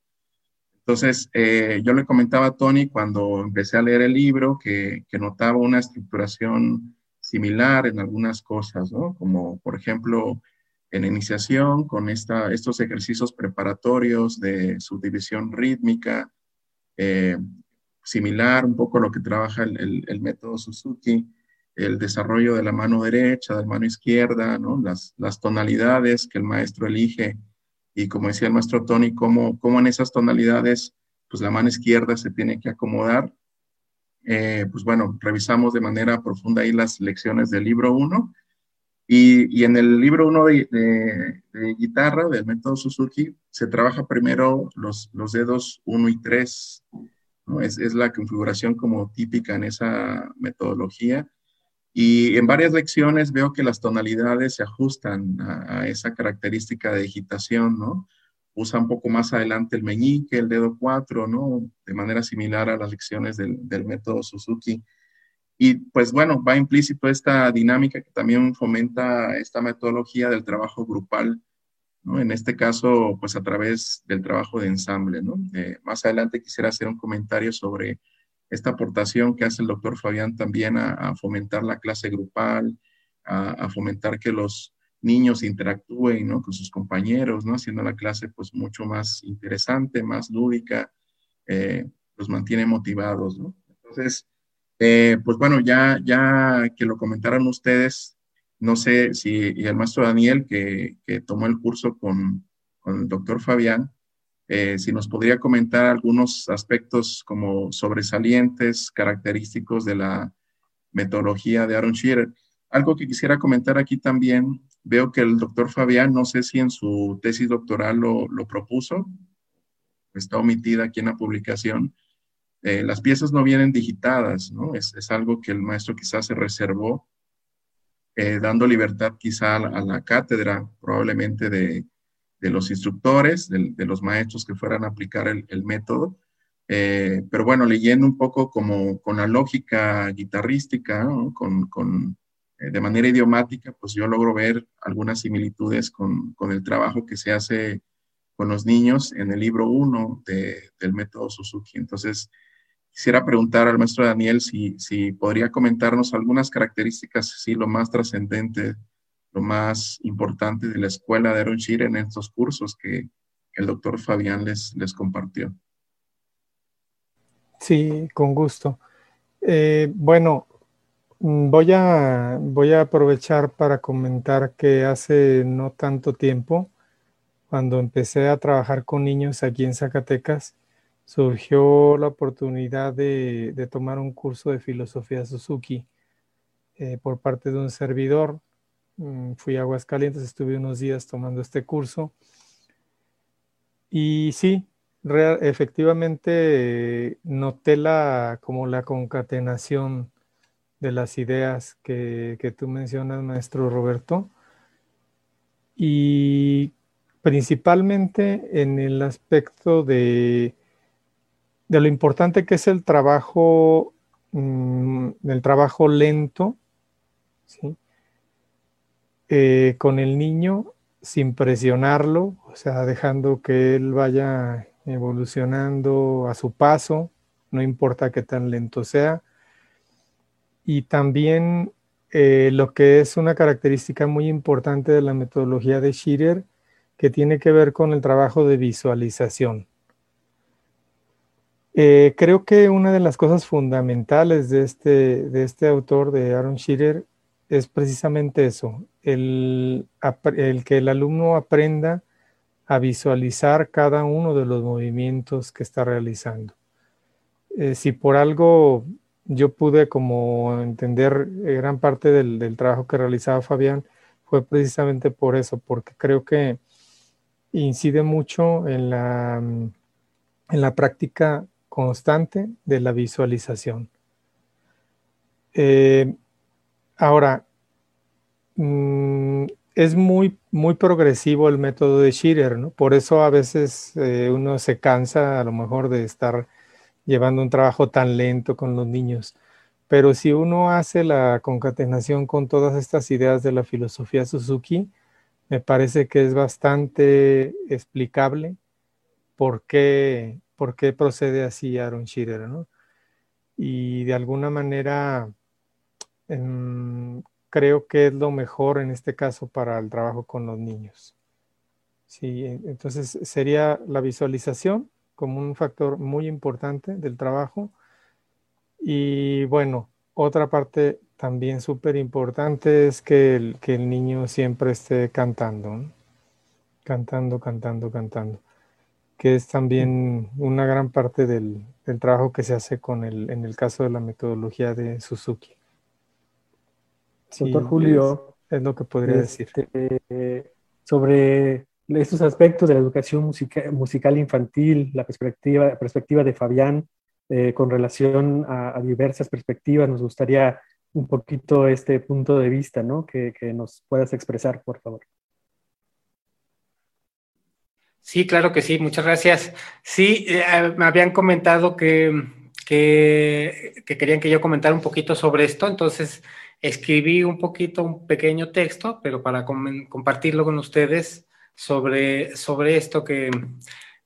Entonces, eh, yo le comentaba a Tony cuando empecé a leer el libro que, notaba una estructuración similar en algunas cosas, ¿no? Como, por ejemplo, en iniciación, con estos ejercicios preparatorios de subdivisión rítmica, eh, similar un poco a lo que trabaja el, método Suzuki, el desarrollo de la mano derecha, de la mano izquierda, ¿no? las tonalidades que el maestro elige y como decía el maestro Tony, cómo, cómo en esas tonalidades, pues la mano izquierda se tiene que acomodar. Eh, pues bueno, revisamos de manera profunda ahí las lecciones del libro 1 y, en el libro 1 de, guitarra del método Suzuki se trabaja primero los, los dedos 1 y 3, ¿no? es, es la configuración como típica en esa metodología y en varias lecciones veo que las tonalidades se ajustan a, esa característica de digitación, ¿no? Usa un poco más adelante el meñique, el dedo 4, ¿no? De manera similar a las lecciones del, del método Suzuki. Y pues bueno, va implícito esta dinámica que también fomenta esta metodología del trabajo grupal ¿no? En este caso, pues a través del trabajo de ensamble, ¿no? Eh, más adelante quisiera hacer un comentario sobre esta aportación que hace el doctor Fabián también a, fomentar la clase grupal, a, fomentar que los niños interactúen con sus compañeros, ¿no? haciendo la clase pues mucho más interesante, más lúdica, eh, los mantiene motivados. Entonces, eh, pues bueno, ya, ya que lo comentaron ustedes, no sé si y el maestro Daniel, que, que tomó el curso con, con el doctor Fabián, eh, si nos podría comentar algunos aspectos como sobresalientes, característicos de la metodología de Aaron Shearer. Algo que quisiera comentar aquí también, veo que el doctor Fabián, no sé si en su tesis doctoral lo, lo propuso, está omitida aquí en la publicación. Eh, las piezas no vienen digitadas, ¿no? Es, es, algo que el maestro quizás se reservó, eh, dando libertad quizá a la cátedra, probablemente de, de los instructores, de, los maestros que fueran a aplicar el, método. Eh, pero bueno, leyendo un poco como con la lógica guitarrística, con, eh, de manera idiomática, pues yo logro ver algunas similitudes con, con, el trabajo que se hace con los niños en el libro 1 de, del método Suzuki. Entonces, quisiera preguntar al maestro Daniel si, si podría comentarnos algunas características, sí, lo más trascendente lo más importante de la escuela de Aaron en estos cursos que el doctor Fabián les, les compartió. Sí, con gusto. Eh, bueno, mm, voy a, voy a aprovechar para comentar que hace no tanto tiempo, cuando empecé a trabajar con niños aquí en Zacatecas, surgió la oportunidad de, tomar un curso de filosofía Suzuki eh, por parte de un servidor fui a Aguascalientes, estuve unos días tomando este curso. Y sí, efectivamente noté la, como la concatenación de las ideas que, que tú mencionas, maestro Roberto. Y principalmente en el aspecto de, de lo importante que es el trabajo, mm, el trabajo lento, ¿sí? Eh, con el niño sin presionarlo, o sea, dejando que él vaya evolucionando a su paso, no importa qué tan lento sea. Y también eh, lo que es una característica muy importante de la metodología de Schirer, que tiene que ver con el trabajo de visualización. Eh, creo que una de las cosas fundamentales de este, de este autor, de Aaron Schirer, es precisamente eso, el, que el alumno aprenda a visualizar cada uno de los movimientos que está realizando. Eh, si por algo yo pude como entender gran parte del, trabajo que realizaba Fabián, fue precisamente por eso, porque creo que incide mucho en la, en la práctica constante de la visualización. Eh, Ahora, mm, es muy, muy progresivo el método de Schirer, ¿no? Por eso a veces eh, uno se cansa a lo mejor de estar llevando un trabajo tan lento con los niños. Pero si uno hace la concatenación con todas estas ideas de la filosofía Suzuki, me parece que es bastante explicable por qué, por qué procede así Aaron Schirer, ¿no? Y de alguna manera creo que es lo mejor en este caso para el trabajo con los niños. Sí, entonces sería la visualización como un factor muy importante del trabajo. Y bueno, otra parte también súper importante es que el, que el niño siempre esté cantando, cantando, cantando, cantando, que es también una gran parte del, del trabajo que se hace con el, en el caso de la metodología de Suzuki. Doctor Julio. Es, lo que podría decir. Este, sobre estos aspectos de la educación musical infantil, la perspectiva, perspectiva de Fabián eh, con relación a, diversas perspectivas, nos gustaría un poquito este punto de vista, ¿no? Que, que nos puedas expresar, por favor. Sí, claro que sí, muchas gracias. Sí, eh, me habían comentado que, que, que, querían que yo comentara un poquito sobre esto, entonces escribí un poquito, un pequeño texto, pero para compartirlo con ustedes, sobre, sobre esto que,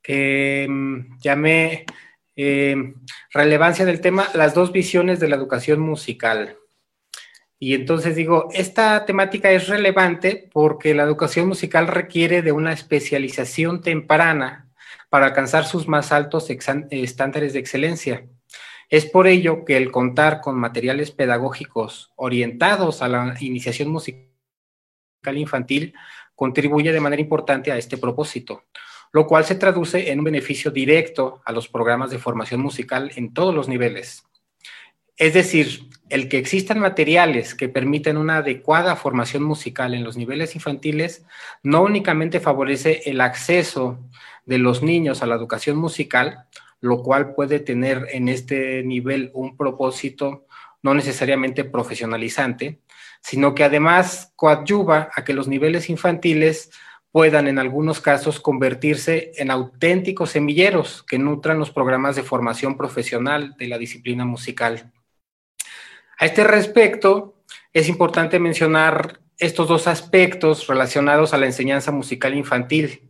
que mm, llamé eh, relevancia del tema, las dos visiones de la educación musical. Y entonces digo, esta temática es relevante porque la educación musical requiere de una especialización temprana para alcanzar sus más altos estándares de excelencia. Es por ello que el contar con materiales pedagógicos orientados a la iniciación musical infantil contribuye de manera importante a este propósito, lo cual se traduce en un beneficio directo a los programas de formación musical en todos los niveles. Es decir, el que existan materiales que permiten una adecuada formación musical en los niveles infantiles no únicamente favorece el acceso de los niños a la educación musical, lo cual puede tener en este nivel un propósito no necesariamente profesionalizante, sino que además coadyuva a que los niveles infantiles puedan en algunos casos convertirse en auténticos semilleros que nutran los programas de formación profesional de la disciplina musical. A este respecto, es importante mencionar estos dos aspectos relacionados a la enseñanza musical infantil.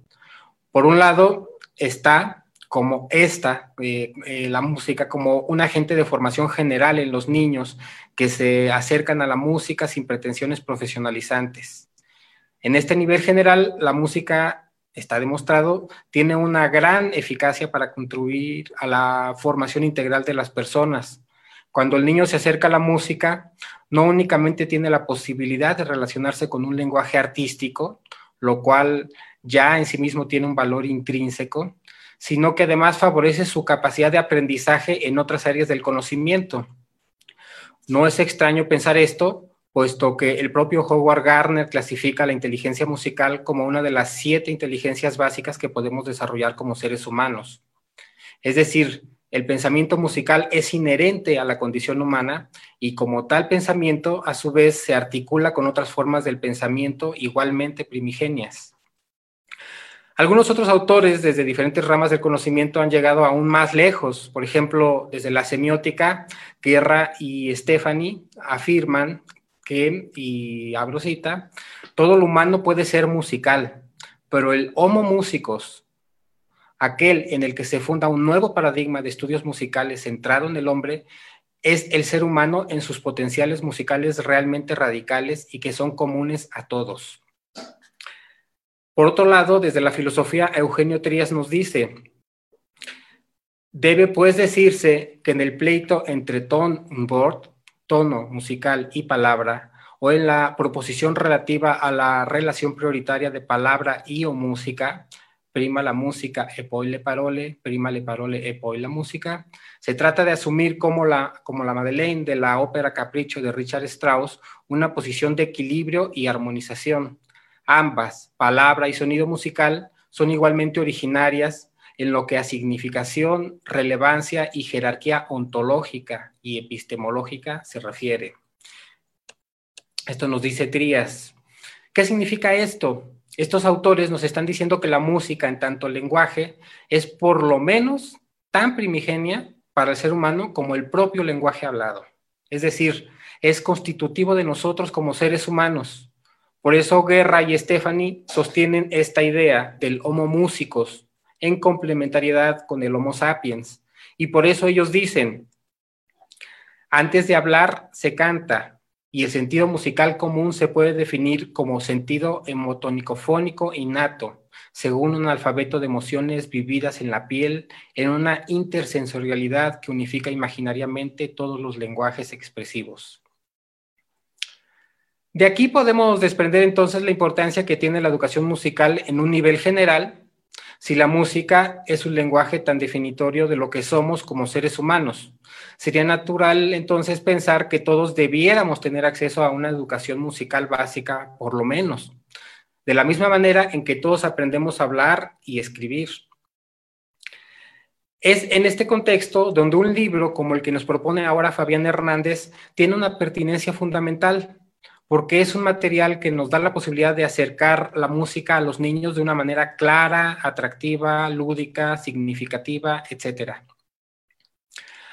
Por un lado, está como esta, eh, eh, la música, como un agente de formación general en los niños que se acercan a la música sin pretensiones profesionalizantes. En este nivel general, la música, está demostrado, tiene una gran eficacia para contribuir a la formación integral de las personas. Cuando el niño se acerca a la música, no únicamente tiene la posibilidad de relacionarse con un lenguaje artístico, lo cual ya en sí mismo tiene un valor intrínseco, sino que además favorece su capacidad de aprendizaje en otras áreas del conocimiento. No es extraño pensar esto, puesto que el propio Howard Gardner clasifica la inteligencia musical como una de las siete inteligencias básicas que podemos desarrollar como seres humanos. Es decir, el pensamiento musical es inherente a la condición humana y como tal pensamiento a su vez se articula con otras formas del pensamiento igualmente primigenias. Algunos otros autores desde diferentes ramas del conocimiento han llegado aún más lejos. Por ejemplo, desde la semiótica, Guerra y Stephanie afirman que, y abro cita, todo lo humano puede ser musical, pero el homo músicos, aquel en el que se funda un nuevo paradigma de estudios musicales centrado en el hombre, es el ser humano en sus potenciales musicales realmente radicales y que son comunes a todos. Por otro lado, desde la filosofía, Eugenio Trías nos dice, debe pues decirse que en el pleito entre ton board, tono musical y palabra, o en la proposición relativa a la relación prioritaria de palabra y o música, prima la música e poi le parole, prima le parole e poi la música, se trata de asumir como la, como la Madeleine de la ópera Capricho de Richard Strauss una posición de equilibrio y armonización Ambas, palabra y sonido musical, son igualmente originarias en lo que a significación, relevancia y jerarquía ontológica y epistemológica se refiere. Esto nos dice Trías. ¿Qué significa esto? Estos autores nos están diciendo que la música en tanto lenguaje es por lo menos tan primigenia para el ser humano como el propio lenguaje hablado. Es decir, es constitutivo de nosotros como seres humanos por eso Guerra y Stephanie sostienen esta idea del Homo músicos en complementariedad con el Homo sapiens. Y por eso ellos dicen, antes de hablar se canta y el sentido musical común se puede definir como sentido hemotónico-fónico innato, según un alfabeto de emociones vividas en la piel en una intersensorialidad que unifica imaginariamente todos los lenguajes expresivos. De aquí podemos desprender entonces la importancia que tiene la educación musical en un nivel general, si la música es un lenguaje tan definitorio de lo que somos como seres humanos. Sería natural entonces pensar que todos debiéramos tener acceso a una educación musical básica, por lo menos, de la misma manera en que todos aprendemos a hablar y escribir. Es en este contexto donde un libro como el que nos propone ahora Fabián Hernández tiene una pertinencia fundamental porque es un material que nos da la posibilidad de acercar la música a los niños de una manera clara, atractiva, lúdica, significativa, etc.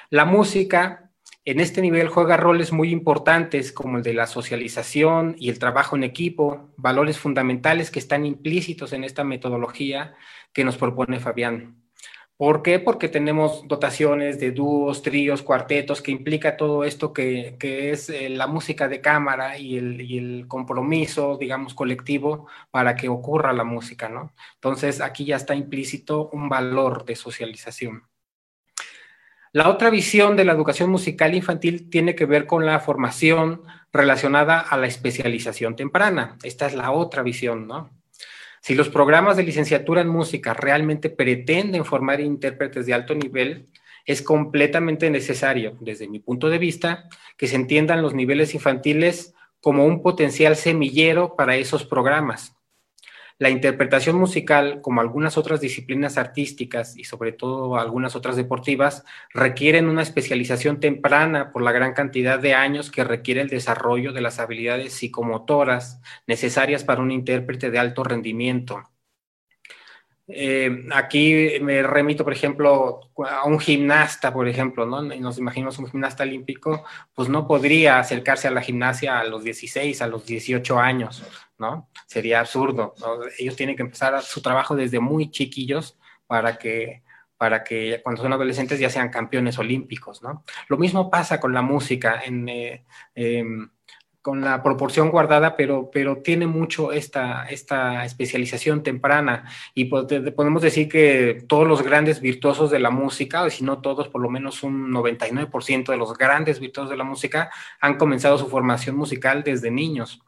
La música en este nivel juega roles muy importantes como el de la socialización y el trabajo en equipo, valores fundamentales que están implícitos en esta metodología que nos propone Fabián. ¿Por qué? Porque tenemos dotaciones de dúos, tríos, cuartetos, que implica todo esto que, es eh, la música de cámara y el, compromiso, digamos, colectivo para que ocurra la música, ¿no? Entonces, aquí ya está implícito un valor de socialización. La otra visión de la educación musical infantil tiene que ver con la formación relacionada a la especialización temprana. Esta es la otra visión, ¿no? Si los programas de licenciatura en música realmente pretenden formar intérpretes de alto nivel, es completamente necesario, desde mi punto de vista, que se entiendan los niveles infantiles como un potencial semillero para esos programas. La interpretación musical, como algunas otras disciplinas artísticas y sobre todo algunas otras deportivas, requieren una especialización temprana por la gran cantidad de años que requiere el desarrollo de las habilidades psicomotoras necesarias para un intérprete de alto rendimiento. Eh, aquí me remito, por ejemplo, a un gimnasta, por ejemplo, ¿no? Nos imaginamos un gimnasta olímpico, pues no podría acercarse a la gimnasia a los 16, a los 18 años, ¿no? Sería absurdo. Ellos tienen que empezar su trabajo desde muy chiquillos para que, para que cuando son adolescentes ya sean campeones olímpicos, ¿no? Lo mismo pasa con la música. Eh, em, con la proporción guardada, pero, pero tiene mucho esta, esta especialización temprana. Y podemos decir que todos los grandes virtuosos de la música, si no todos, por lo menos un 99% de los grandes virtuosos de la música, han comenzado su formación musical desde niños.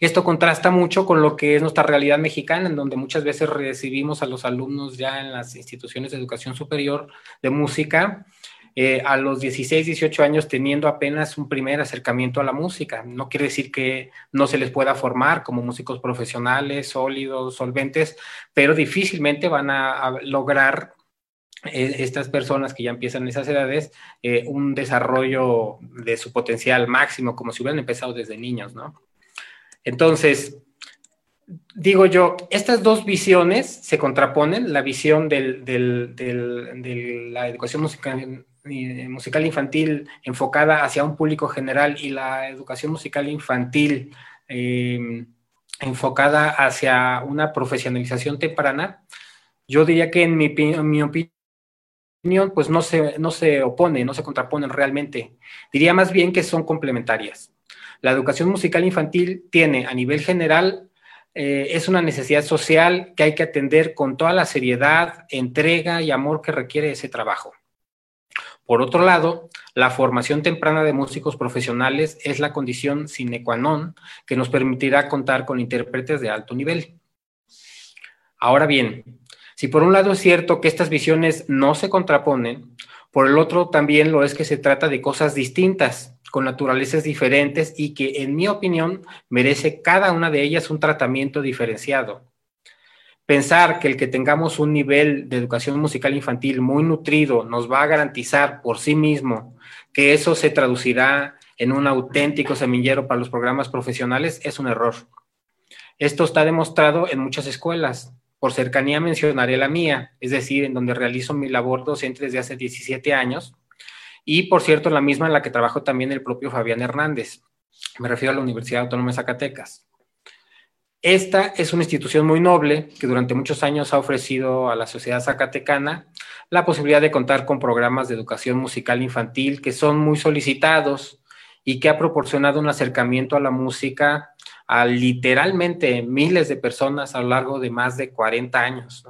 Esto contrasta mucho con lo que es nuestra realidad mexicana, en donde muchas veces recibimos a los alumnos ya en las instituciones de educación superior de música eh, a los 16, 18 años teniendo apenas un primer acercamiento a la música. No quiere decir que no se les pueda formar como músicos profesionales, sólidos, solventes, pero difícilmente van a, lograr eh, estas personas que ya empiezan en esas edades eh, un desarrollo de su potencial máximo, como si hubieran empezado desde niños, ¿no? Entonces, digo yo, estas dos visiones se contraponen, la visión de la educación musical musical infantil enfocada hacia un público general y la educación musical infantil em, enfocada hacia una profesionalización temprana, yo diría que en mi, mi opinión, pues no se, no se opone, no se contraponen realmente. Diría más bien que son complementarias. La educación musical infantil tiene a nivel general eh, es una necesidad social que hay que atender con toda la seriedad, entrega y amor que requiere ese trabajo. Por otro lado, la formación temprana de músicos profesionales es la condición sine qua non que nos permitirá contar con intérpretes de alto nivel. Ahora bien, si por un lado es cierto que estas visiones no se contraponen, por el otro también lo es que se trata de cosas distintas, con naturalezas diferentes y que, en mi opinión, merece cada una de ellas un tratamiento diferenciado. Pensar que el que tengamos un nivel de educación musical infantil muy nutrido nos va a garantizar por sí mismo que eso se traducirá en un auténtico semillero para los programas profesionales es un error. Esto está demostrado en muchas escuelas. Por cercanía mencionaré la mía, es decir, en donde realizo mi labor docente desde hace 17 años y, por cierto, la misma en la que trabajó también el propio Fabián Hernández. Me refiero a la Universidad Autónoma de Zacatecas. Esta es una institución muy noble que durante muchos años ha ofrecido a la sociedad zacatecana la posibilidad de contar con programas de educación musical infantil que son muy solicitados y que ha proporcionado un acercamiento a la música a literalmente miles de personas a lo largo de más de 40 años.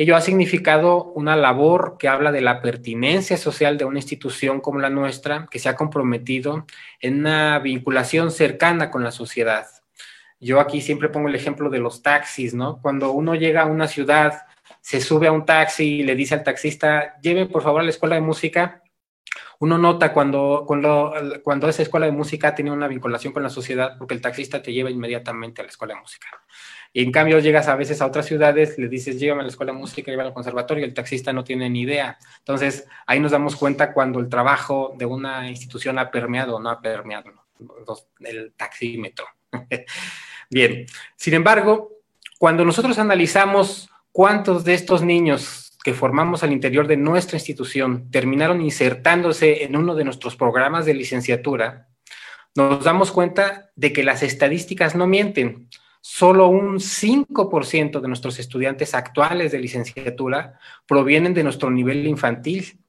Ello ha significado una labor que habla de la pertinencia social de una institución como la nuestra, que se ha comprometido en una vinculación cercana con la sociedad yo aquí siempre pongo el ejemplo de los taxis, ¿no? Cuando uno llega a una ciudad, se sube a un taxi y le dice al taxista, lleve por favor a la escuela de música. Uno nota cuando, cuando, cuando esa escuela de música tiene una vinculación con la sociedad, porque el taxista te lleva inmediatamente a la escuela de música. Y en cambio llegas a veces a otras ciudades, le dices, llévame a la escuela de música, llévame al conservatorio, el taxista no tiene ni idea. Entonces, ahí nos damos cuenta cuando el trabajo de una institución ha permeado o no ha permeado, el taxímetro. Bien, sin embargo, cuando nosotros analizamos cuántos de estos niños que formamos al interior de nuestra institución terminaron insertándose en uno de nuestros programas de licenciatura, nos damos cuenta de que las estadísticas no mienten. Solo un 5% de nuestros estudiantes actuales de licenciatura provienen de nuestro nivel infantil.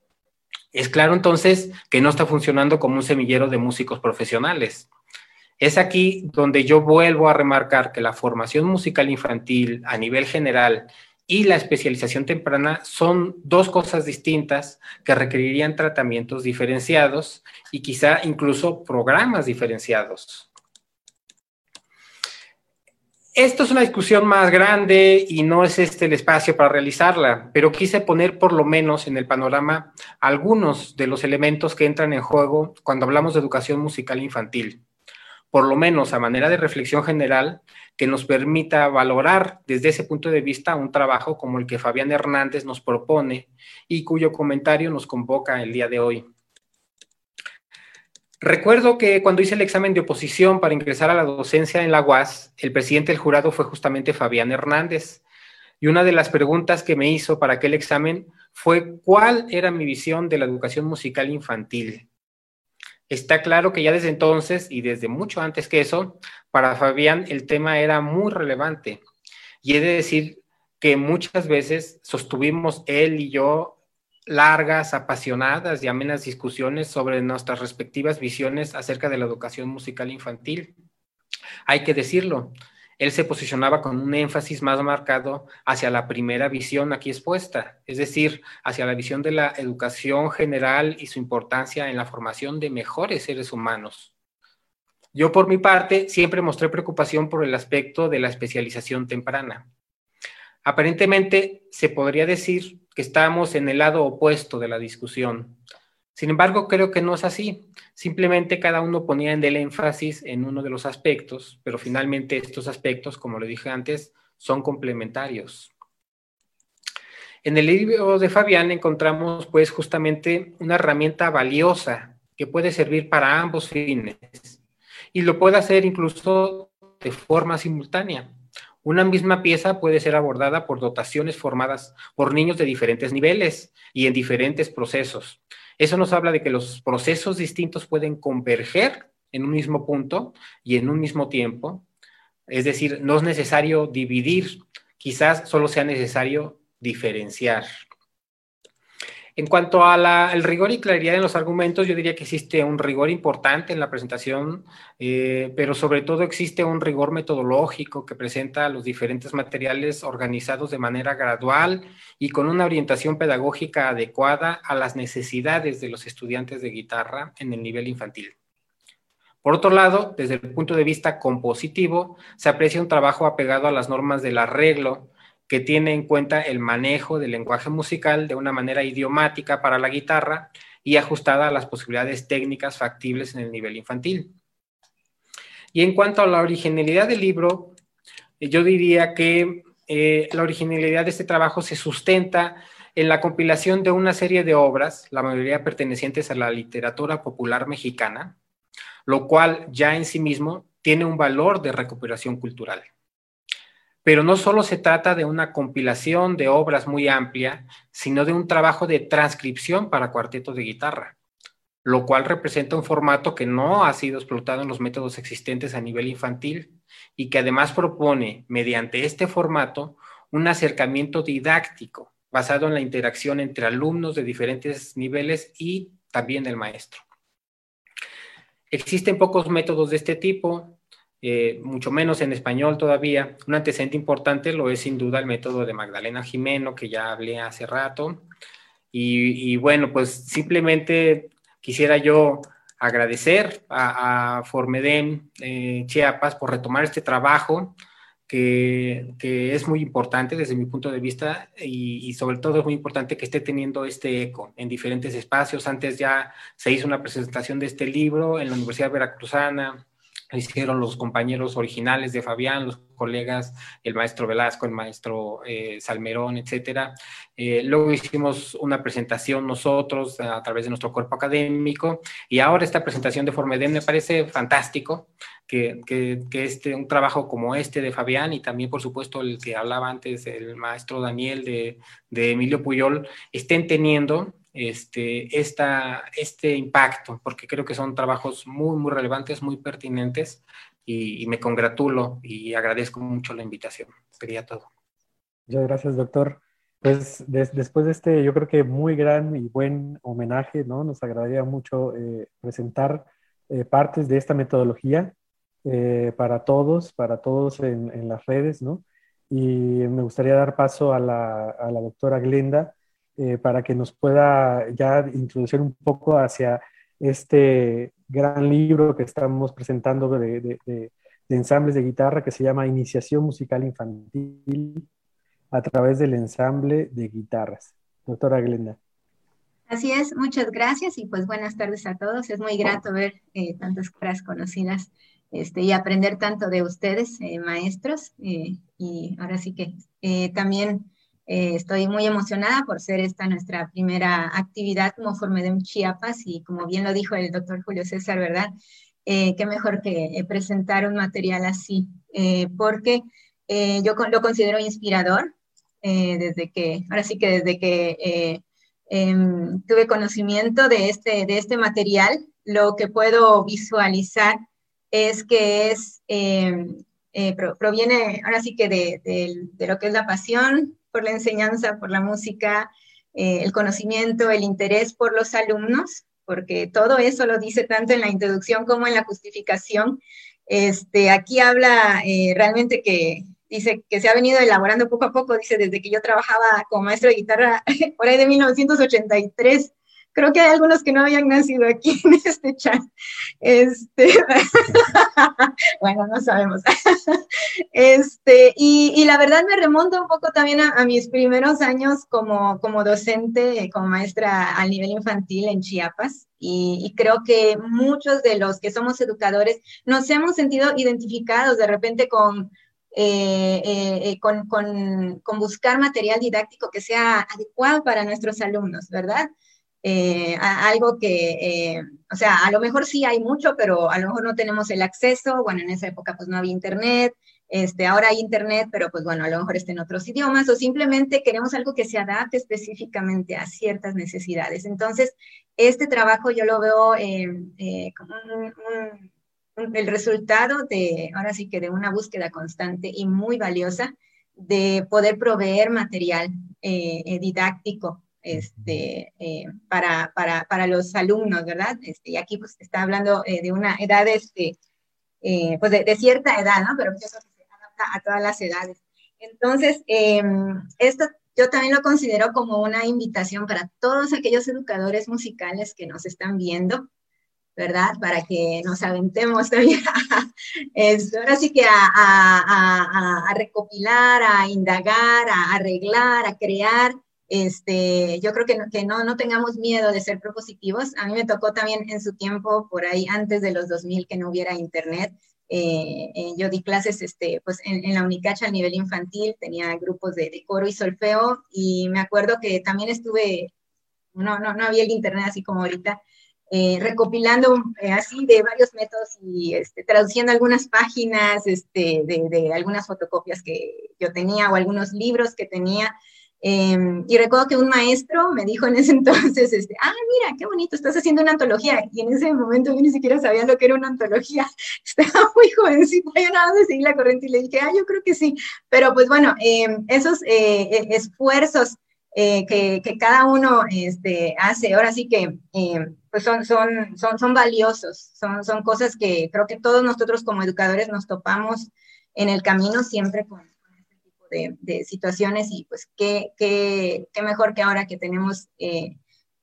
Es claro entonces que no está funcionando como un semillero de músicos profesionales. Es aquí donde yo vuelvo a remarcar que la formación musical infantil a nivel general y la especialización temprana son dos cosas distintas que requerirían tratamientos diferenciados y quizá incluso programas diferenciados. Esto es una discusión más grande y no es este el espacio para realizarla, pero quise poner por lo menos en el panorama algunos de los elementos que entran en juego cuando hablamos de educación musical infantil por lo menos a manera de reflexión general, que nos permita valorar desde ese punto de vista un trabajo como el que Fabián Hernández nos propone y cuyo comentario nos convoca el día de hoy. Recuerdo que cuando hice el examen de oposición para ingresar a la docencia en la UAS, el presidente del jurado fue justamente Fabián Hernández. Y una de las preguntas que me hizo para aquel examen fue cuál era mi visión de la educación musical infantil. Está claro que ya desde entonces y desde mucho antes que eso, para Fabián el tema era muy relevante. Y he de decir que muchas veces sostuvimos él y yo largas, apasionadas y amenas discusiones sobre nuestras respectivas visiones acerca de la educación musical infantil. Hay que decirlo, él se posicionaba con un énfasis más marcado hacia la primera visión aquí expuesta, es decir, hacia la visión de la educación general y su importancia en la formación de mejores seres humanos. Yo, por mi parte, siempre mostré preocupación por el aspecto de la especialización temprana. Aparentemente, se podría decir que estamos en el lado opuesto de la discusión. Sin embargo, creo que no es así. Simplemente cada uno ponía en el énfasis en uno de los aspectos, pero finalmente estos aspectos, como lo dije antes, son complementarios. En el libro de Fabián encontramos pues justamente una herramienta valiosa que puede servir para ambos fines y lo puede hacer incluso de forma simultánea. Una misma pieza puede ser abordada por dotaciones formadas por niños de diferentes niveles y en diferentes procesos. Eso nos habla de que los procesos distintos pueden converger en un mismo punto y en un mismo tiempo. Es decir, no es necesario dividir, quizás solo sea necesario diferenciar. En cuanto al rigor y claridad en los argumentos, yo diría que existe un rigor importante en la presentación, eh, pero sobre todo existe un rigor metodológico que presenta los diferentes materiales organizados de manera gradual y con una orientación pedagógica adecuada a las necesidades de los estudiantes de guitarra en el nivel infantil. Por otro lado, desde el punto de vista compositivo, se aprecia un trabajo apegado a las normas del arreglo, que tiene en cuenta el manejo del lenguaje musical de una manera idiomática para la guitarra y ajustada a las posibilidades técnicas factibles en el nivel infantil. Y en cuanto a la originalidad del libro, yo diría que eh, la originalidad de este trabajo se sustenta en la compilación de una serie de obras, la mayoría pertenecientes a la literatura popular mexicana, lo cual ya en sí mismo tiene un valor de recuperación cultural. Pero no solo se trata de una compilación de obras muy amplia, sino de un trabajo de transcripción para cuarteto de guitarra, lo cual representa un formato que no ha sido explotado en los métodos existentes a nivel infantil y que además propone, mediante este formato, un acercamiento didáctico basado en la interacción entre alumnos de diferentes niveles y también el maestro. Existen pocos métodos de este tipo, eh, mucho menos en español todavía. Un antecedente importante lo es sin duda el método de Magdalena Jimeno, que ya hablé hace rato. Y, bueno, pues simplemente quisiera yo agradecer a, Formedem eh, Chiapas por retomar este trabajo. Que, es muy importante desde mi punto de vista y, y, sobre todo es muy importante que esté teniendo este eco en diferentes espacios. Antes ya se hizo una presentación de este libro en la Universidad Veracruzana, hicieron los compañeros originales de Fabián, los colegas, el maestro Velasco, el maestro eh, Salmerón, etcétera. Eh, luego hicimos una presentación nosotros a través de nuestro cuerpo académico y ahora esta presentación de Formedem me parece fantástico que, que, este, un trabajo como este de Fabián y también, por supuesto, el que hablaba antes, el maestro Daniel de, de Emilio Puyol, estén teniendo este, esta, este impacto, porque creo que son trabajos muy, muy relevantes, muy pertinentes y, me congratulo y agradezco mucho la invitación. Sería todo. Muchas gracias, doctor. Pues después de este, yo creo que muy gran y buen homenaje, ¿no? Nos agradaría mucho eh, presentar eh, partes de esta metodología eh, para todos, para todos en, las redes, ¿no? Y me gustaría dar paso a la, doctora Glenda eh, para que nos pueda ya introducir un poco hacia este gran libro que estamos presentando de, de ensambles de guitarra que se llama Iniciación Musical Infantil a través del ensamble de guitarras. Doctora Glenda. Así es, muchas gracias y pues buenas tardes a todos. Es muy grato ver eh, tantas caras conocidas este, y aprender tanto de ustedes, eh, maestros. Y ahora sí que también estoy muy emocionada por ser esta nuestra primera actividad como Formedem Chiapas y como bien lo dijo el doctor Julio César, ¿verdad? qué mejor que presentar un material así, porque yo lo considero inspirador desde que, ahora sí que desde que Em, tuve conocimiento de este, de este material, lo que puedo visualizar es que es, em, eh, proviene ahora sí que de, de, lo que es la pasión por la enseñanza, por la música, eh, el conocimiento, el interés por los alumnos, porque todo eso lo dice tanto en la introducción como en la justificación. Este, aquí habla eh, realmente que dice que se ha venido elaborando poco a poco, dice, desde que yo trabajaba como maestro de guitarra por ahí de 1983. Creo que hay algunos que no habían nacido aquí en este chat. Este, bueno, no sabemos. Este, y, la verdad me remonta un poco también a, mis primeros años como, como docente, como maestra a nivel infantil en Chiapas. Y, y, creo que muchos de los que somos educadores nos hemos sentido identificados de repente con, eh, eh, eh, con, buscar material didáctico que sea adecuado para nuestros alumnos, ¿verdad? Algo que, o sea, a lo mejor sí hay mucho, pero a lo mejor no tenemos el acceso, bueno, en esa época pues no había internet, este, ahora hay internet, pero pues bueno, a lo mejor está en otros idiomas, o simplemente queremos algo que se adapte específicamente a ciertas necesidades. Entonces, este trabajo yo lo veo como un el resultado de, ahora sí que de una búsqueda constante y muy valiosa de poder proveer material eh, eh, didáctico este, eh, para, para, para, los alumnos, ¿verdad? Este, y aquí pues está hablando de una edad, este, pues de, cierta edad, ¿no? Pero eso se adapta a todas las edades. Entonces, em, esto yo también lo considero como una invitación para todos aquellos educadores musicales que nos están viendo, ¿verdad? Para que nos aventemos también es, ahora sí que a, recopilar, a indagar, a arreglar, a crear. Este, yo creo que, no, que no, no tengamos miedo de ser propositivos. A mí me tocó también en su tiempo, por ahí antes de los 2000, que no hubiera internet. Eh, eh, yo di clases este, pues en, la Unicacha a nivel infantil, tenía grupos de, de, coro y solfeo y me acuerdo que también estuve, no, no, no había el internet así como ahorita, eh, recopilando eh, así de varios métodos y este, traduciendo algunas páginas este, de, algunas fotocopias que yo tenía o algunos libros que tenía. Em, y recuerdo que un maestro me dijo en ese entonces, este, ah, mira, qué bonito, estás haciendo una antología. Y en ese momento yo ni siquiera sabía lo que era una antología. Estaba muy jovencita, yo nada más seguí la corriente y le dije, ah, yo creo que sí. Pero pues bueno, em, esos eh, e, esfuerzos que, que, cada uno este, hace, ahora sí que em, pues son, son, son, son valiosos, son, son cosas que creo que todos nosotros como educadores nos topamos en el camino siempre con, de, situaciones y pues qué, qué, qué, mejor que ahora que tenemos eh,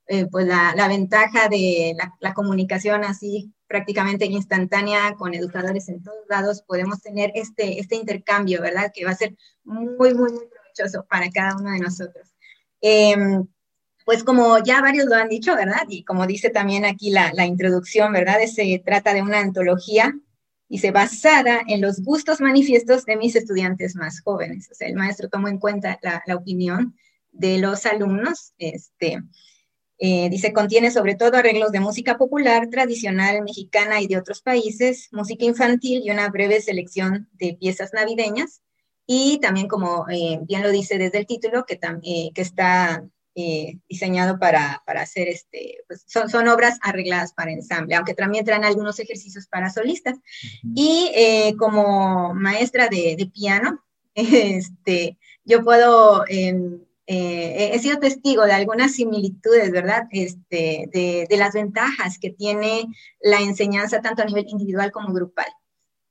eh, pues la, la, ventaja de la, la, comunicación así prácticamente instantánea con educadores en todos lados, podemos tener este, este intercambio, ¿verdad? Que va a ser muy, muy, muy provechoso para cada uno de nosotros. Eh, pues como ya varios lo han dicho, ¿verdad? Y como dice también aquí la, introducción, ¿verdad? Se trata de una antología y se basada en los gustos manifiestos de mis estudiantes más jóvenes. O sea, el maestro tomó en cuenta la, opinión de los alumnos, este, Eh, dice, contiene sobre todo arreglos de música popular, tradicional, mexicana y de otros países, música infantil y una breve selección de piezas navideñas. Y también, como eh, bien lo dice desde el título, que, eh, que está diseñado para, para, hacer, este, pues son, son, obras arregladas para ensamble, aunque también traen algunos ejercicios para solistas. Y como maestra de, de piano, este, yo puedo em, eh, he sido testigo de algunas similitudes, ¿verdad? Este, de, las ventajas que tiene la enseñanza tanto a nivel individual como grupal.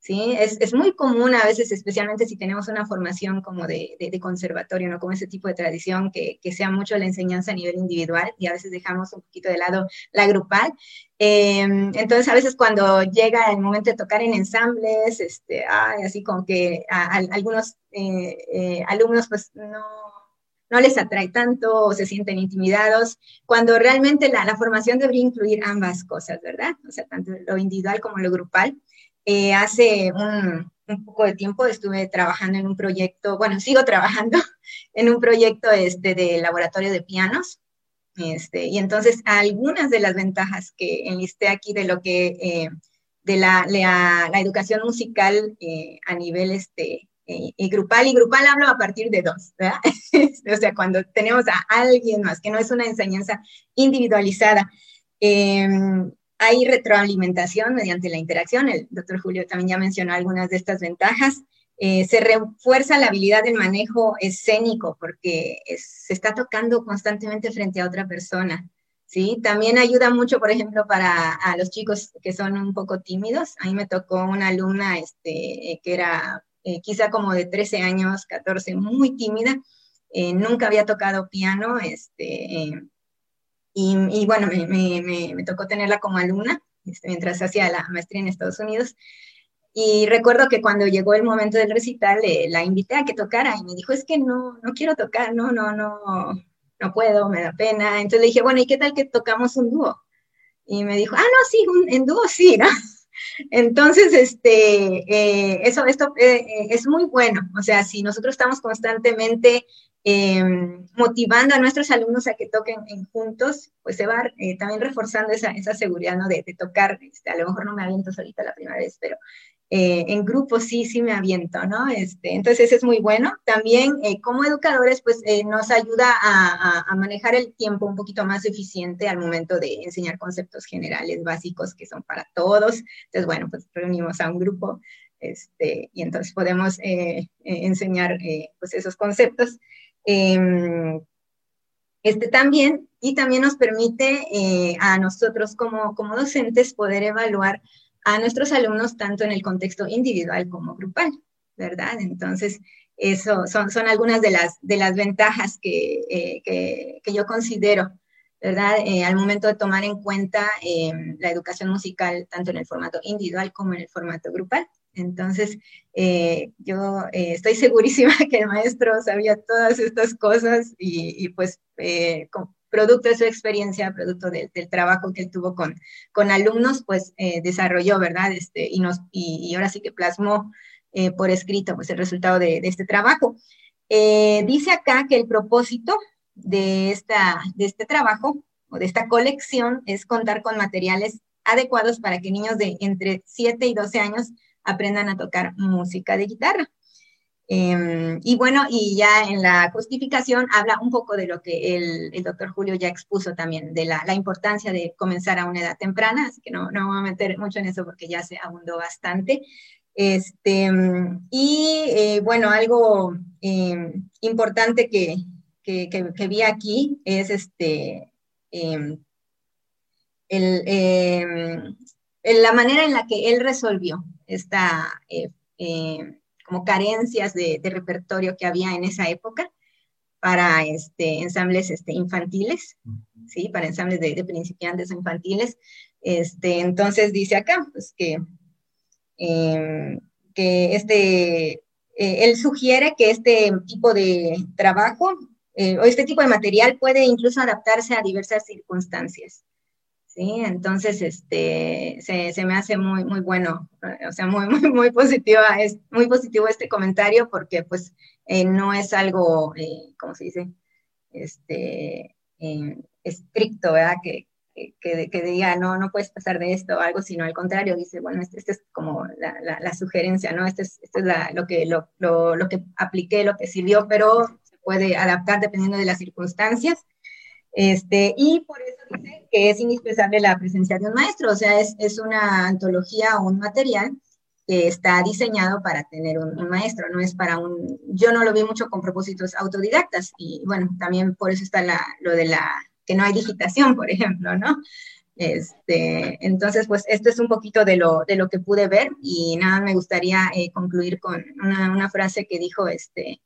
¿Sí? Es, muy común a veces, especialmente si tenemos una formación como de, conservatorio, ¿no? Como ese tipo de tradición, que, sea mucho la enseñanza a nivel individual y a veces dejamos un poquito de lado la grupal. Em, entonces, a veces cuando llega el momento de tocar en ensambles, este, así como que a, algunos eh, eh, alumnos pues no no les atrae tanto o se sienten intimidados, cuando realmente la, formación debería incluir ambas cosas, ¿verdad? O sea, tanto lo individual como lo grupal. Eh, hace un, poco de tiempo estuve trabajando en un proyecto, bueno, sigo trabajando en un proyecto este, de laboratorio de pianos. Este, y entonces algunas de las ventajas que enlisté aquí de lo que, eh, de la, la, educación musical eh, a nivel este, y eh, grupal, y grupal hablo a partir de dos, ¿verdad? o sea, cuando tenemos a alguien más, que no es una enseñanza individualizada. Em, hay retroalimentación mediante la interacción, el doctor Julio también ya mencionó algunas de estas ventajas. Eh, se refuerza la habilidad del manejo escénico porque se está tocando constantemente frente a otra persona. ¿sí? También ayuda mucho, por ejemplo, para a los chicos que son un poco tímidos. A mí me tocó una alumna este, que era eh, quizá como de 13 años, 14, muy tímida, eh, nunca había tocado piano, este, eh, y, bueno, me, tocó tenerla como alumna este, mientras hacía la maestría en Estados Unidos. Y recuerdo que cuando llegó el momento del recital, la invité a que tocara y me dijo, es que no, no quiero tocar, no, no, no, no puedo, me da pena. Entonces le dije, bueno, ¿y qué tal que tocamos un dúo? Y me dijo, ah, no, sí, en dúo sí, ¿no? Entonces, este, eh, eso, esto eh, eh, es muy bueno. O sea, si nosotros estamos constantemente em, motivando a nuestros alumnos a que toquen juntos, pues se va también reforzando esa, esa seguridad, ¿no? De, de tocar, este, a lo mejor no me aviento solita la primera vez, pero eh, en grupo sí, sí me aviento, ¿no? Este, entonces es muy bueno. También eh, como educadores, pues eh, nos ayuda a, manejar el tiempo un poquito más eficiente al momento de enseñar conceptos generales básicos que son para todos. Entonces, bueno, pues reunimos a un grupo este, y entonces podemos enseñar pues esos conceptos. Em, este también, y también nos permite a nosotros como, como docentes poder evaluar a nuestros alumnos tanto en el contexto individual como grupal, ¿verdad? Entonces, eso son, son algunas de las, de las ventajas que, eh, que, yo considero, ¿verdad? Eh, al momento de tomar en cuenta eh, la educación musical tanto en el formato individual como en el formato grupal. Entonces, yo estoy segurísima que el maestro sabía todas estas cosas y, pues producto de su experiencia, producto del trabajo que él tuvo con, con alumnos, pues eh, desarrolló, ¿verdad? Este, y, nos, y, ahora sí que plasmó eh, por escrito pues, el resultado de, este trabajo. Eh, dice acá que el propósito de, esta, de este trabajo o de esta colección es contar con materiales adecuados para que niños de entre 7 y 12 años aprendan a tocar música de guitarra. Em, y bueno, y ya en la justificación habla un poco de lo que el, doctor Julio ya expuso también, de la, importancia de comenzar a una edad temprana, así que no, no voy a meter mucho en eso porque ya se abundó bastante. Este, y eh, bueno, algo em, importante que, que, vi aquí es este, em, el, la manera en la que él resolvió esta eh, como carencias de, repertorio que había en esa época para este, ensambles este, infantiles, ¿sí? Para ensambles de, principiantes infantiles. Este, entonces dice acá, pues que, em, que este, eh, él sugiere que este tipo de trabajo eh, o este tipo de material puede incluso adaptarse a diversas circunstancias. Entonces, este, se, me hace muy, muy bueno, o sea, muy, muy, positiva, es muy positivo este comentario porque, pues, eh, no es algo, eh, ¿cómo se dice? Este, estricto, ¿verdad? Que, que, que, diga, no, no puedes pasar de esto o algo, sino al contrario, dice, bueno, esta este es como la, sugerencia, ¿no? Este es, este es lo, que, lo, lo, lo, que apliqué, lo que sirvió, pero se puede adaptar dependiendo de las circunstancias. Este, y por eso dice que es indispensable la presencia de un maestro, o sea, es, es una antología o un material que está diseñado para tener un, maestro, no es para un, yo no lo vi mucho con propósitos autodidactas y bueno, también por eso está la, lo de la que no hay digitación, por ejemplo, ¿no? Este, entonces, pues esto es un poquito de lo, de lo que pude ver y nada, me gustaría eh, concluir con una, frase que dijo este,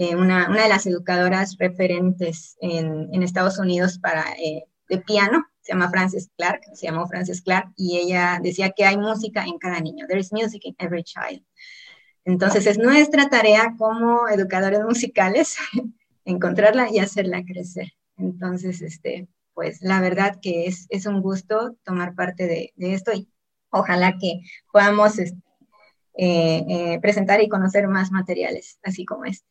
eh, una, una, de las educadoras referentes en, Estados Unidos para, eh, de piano, se llama Frances Clark, se llamó Frances Clark, y ella decía que hay música en cada niño, there is music in every child. Entonces es nuestra tarea como educadores musicales encontrarla y hacerla crecer. Entonces, este, pues la verdad que es, es un gusto tomar parte de, de esto y ojalá que podamos este, eh, eh, presentar y conocer más materiales así como este.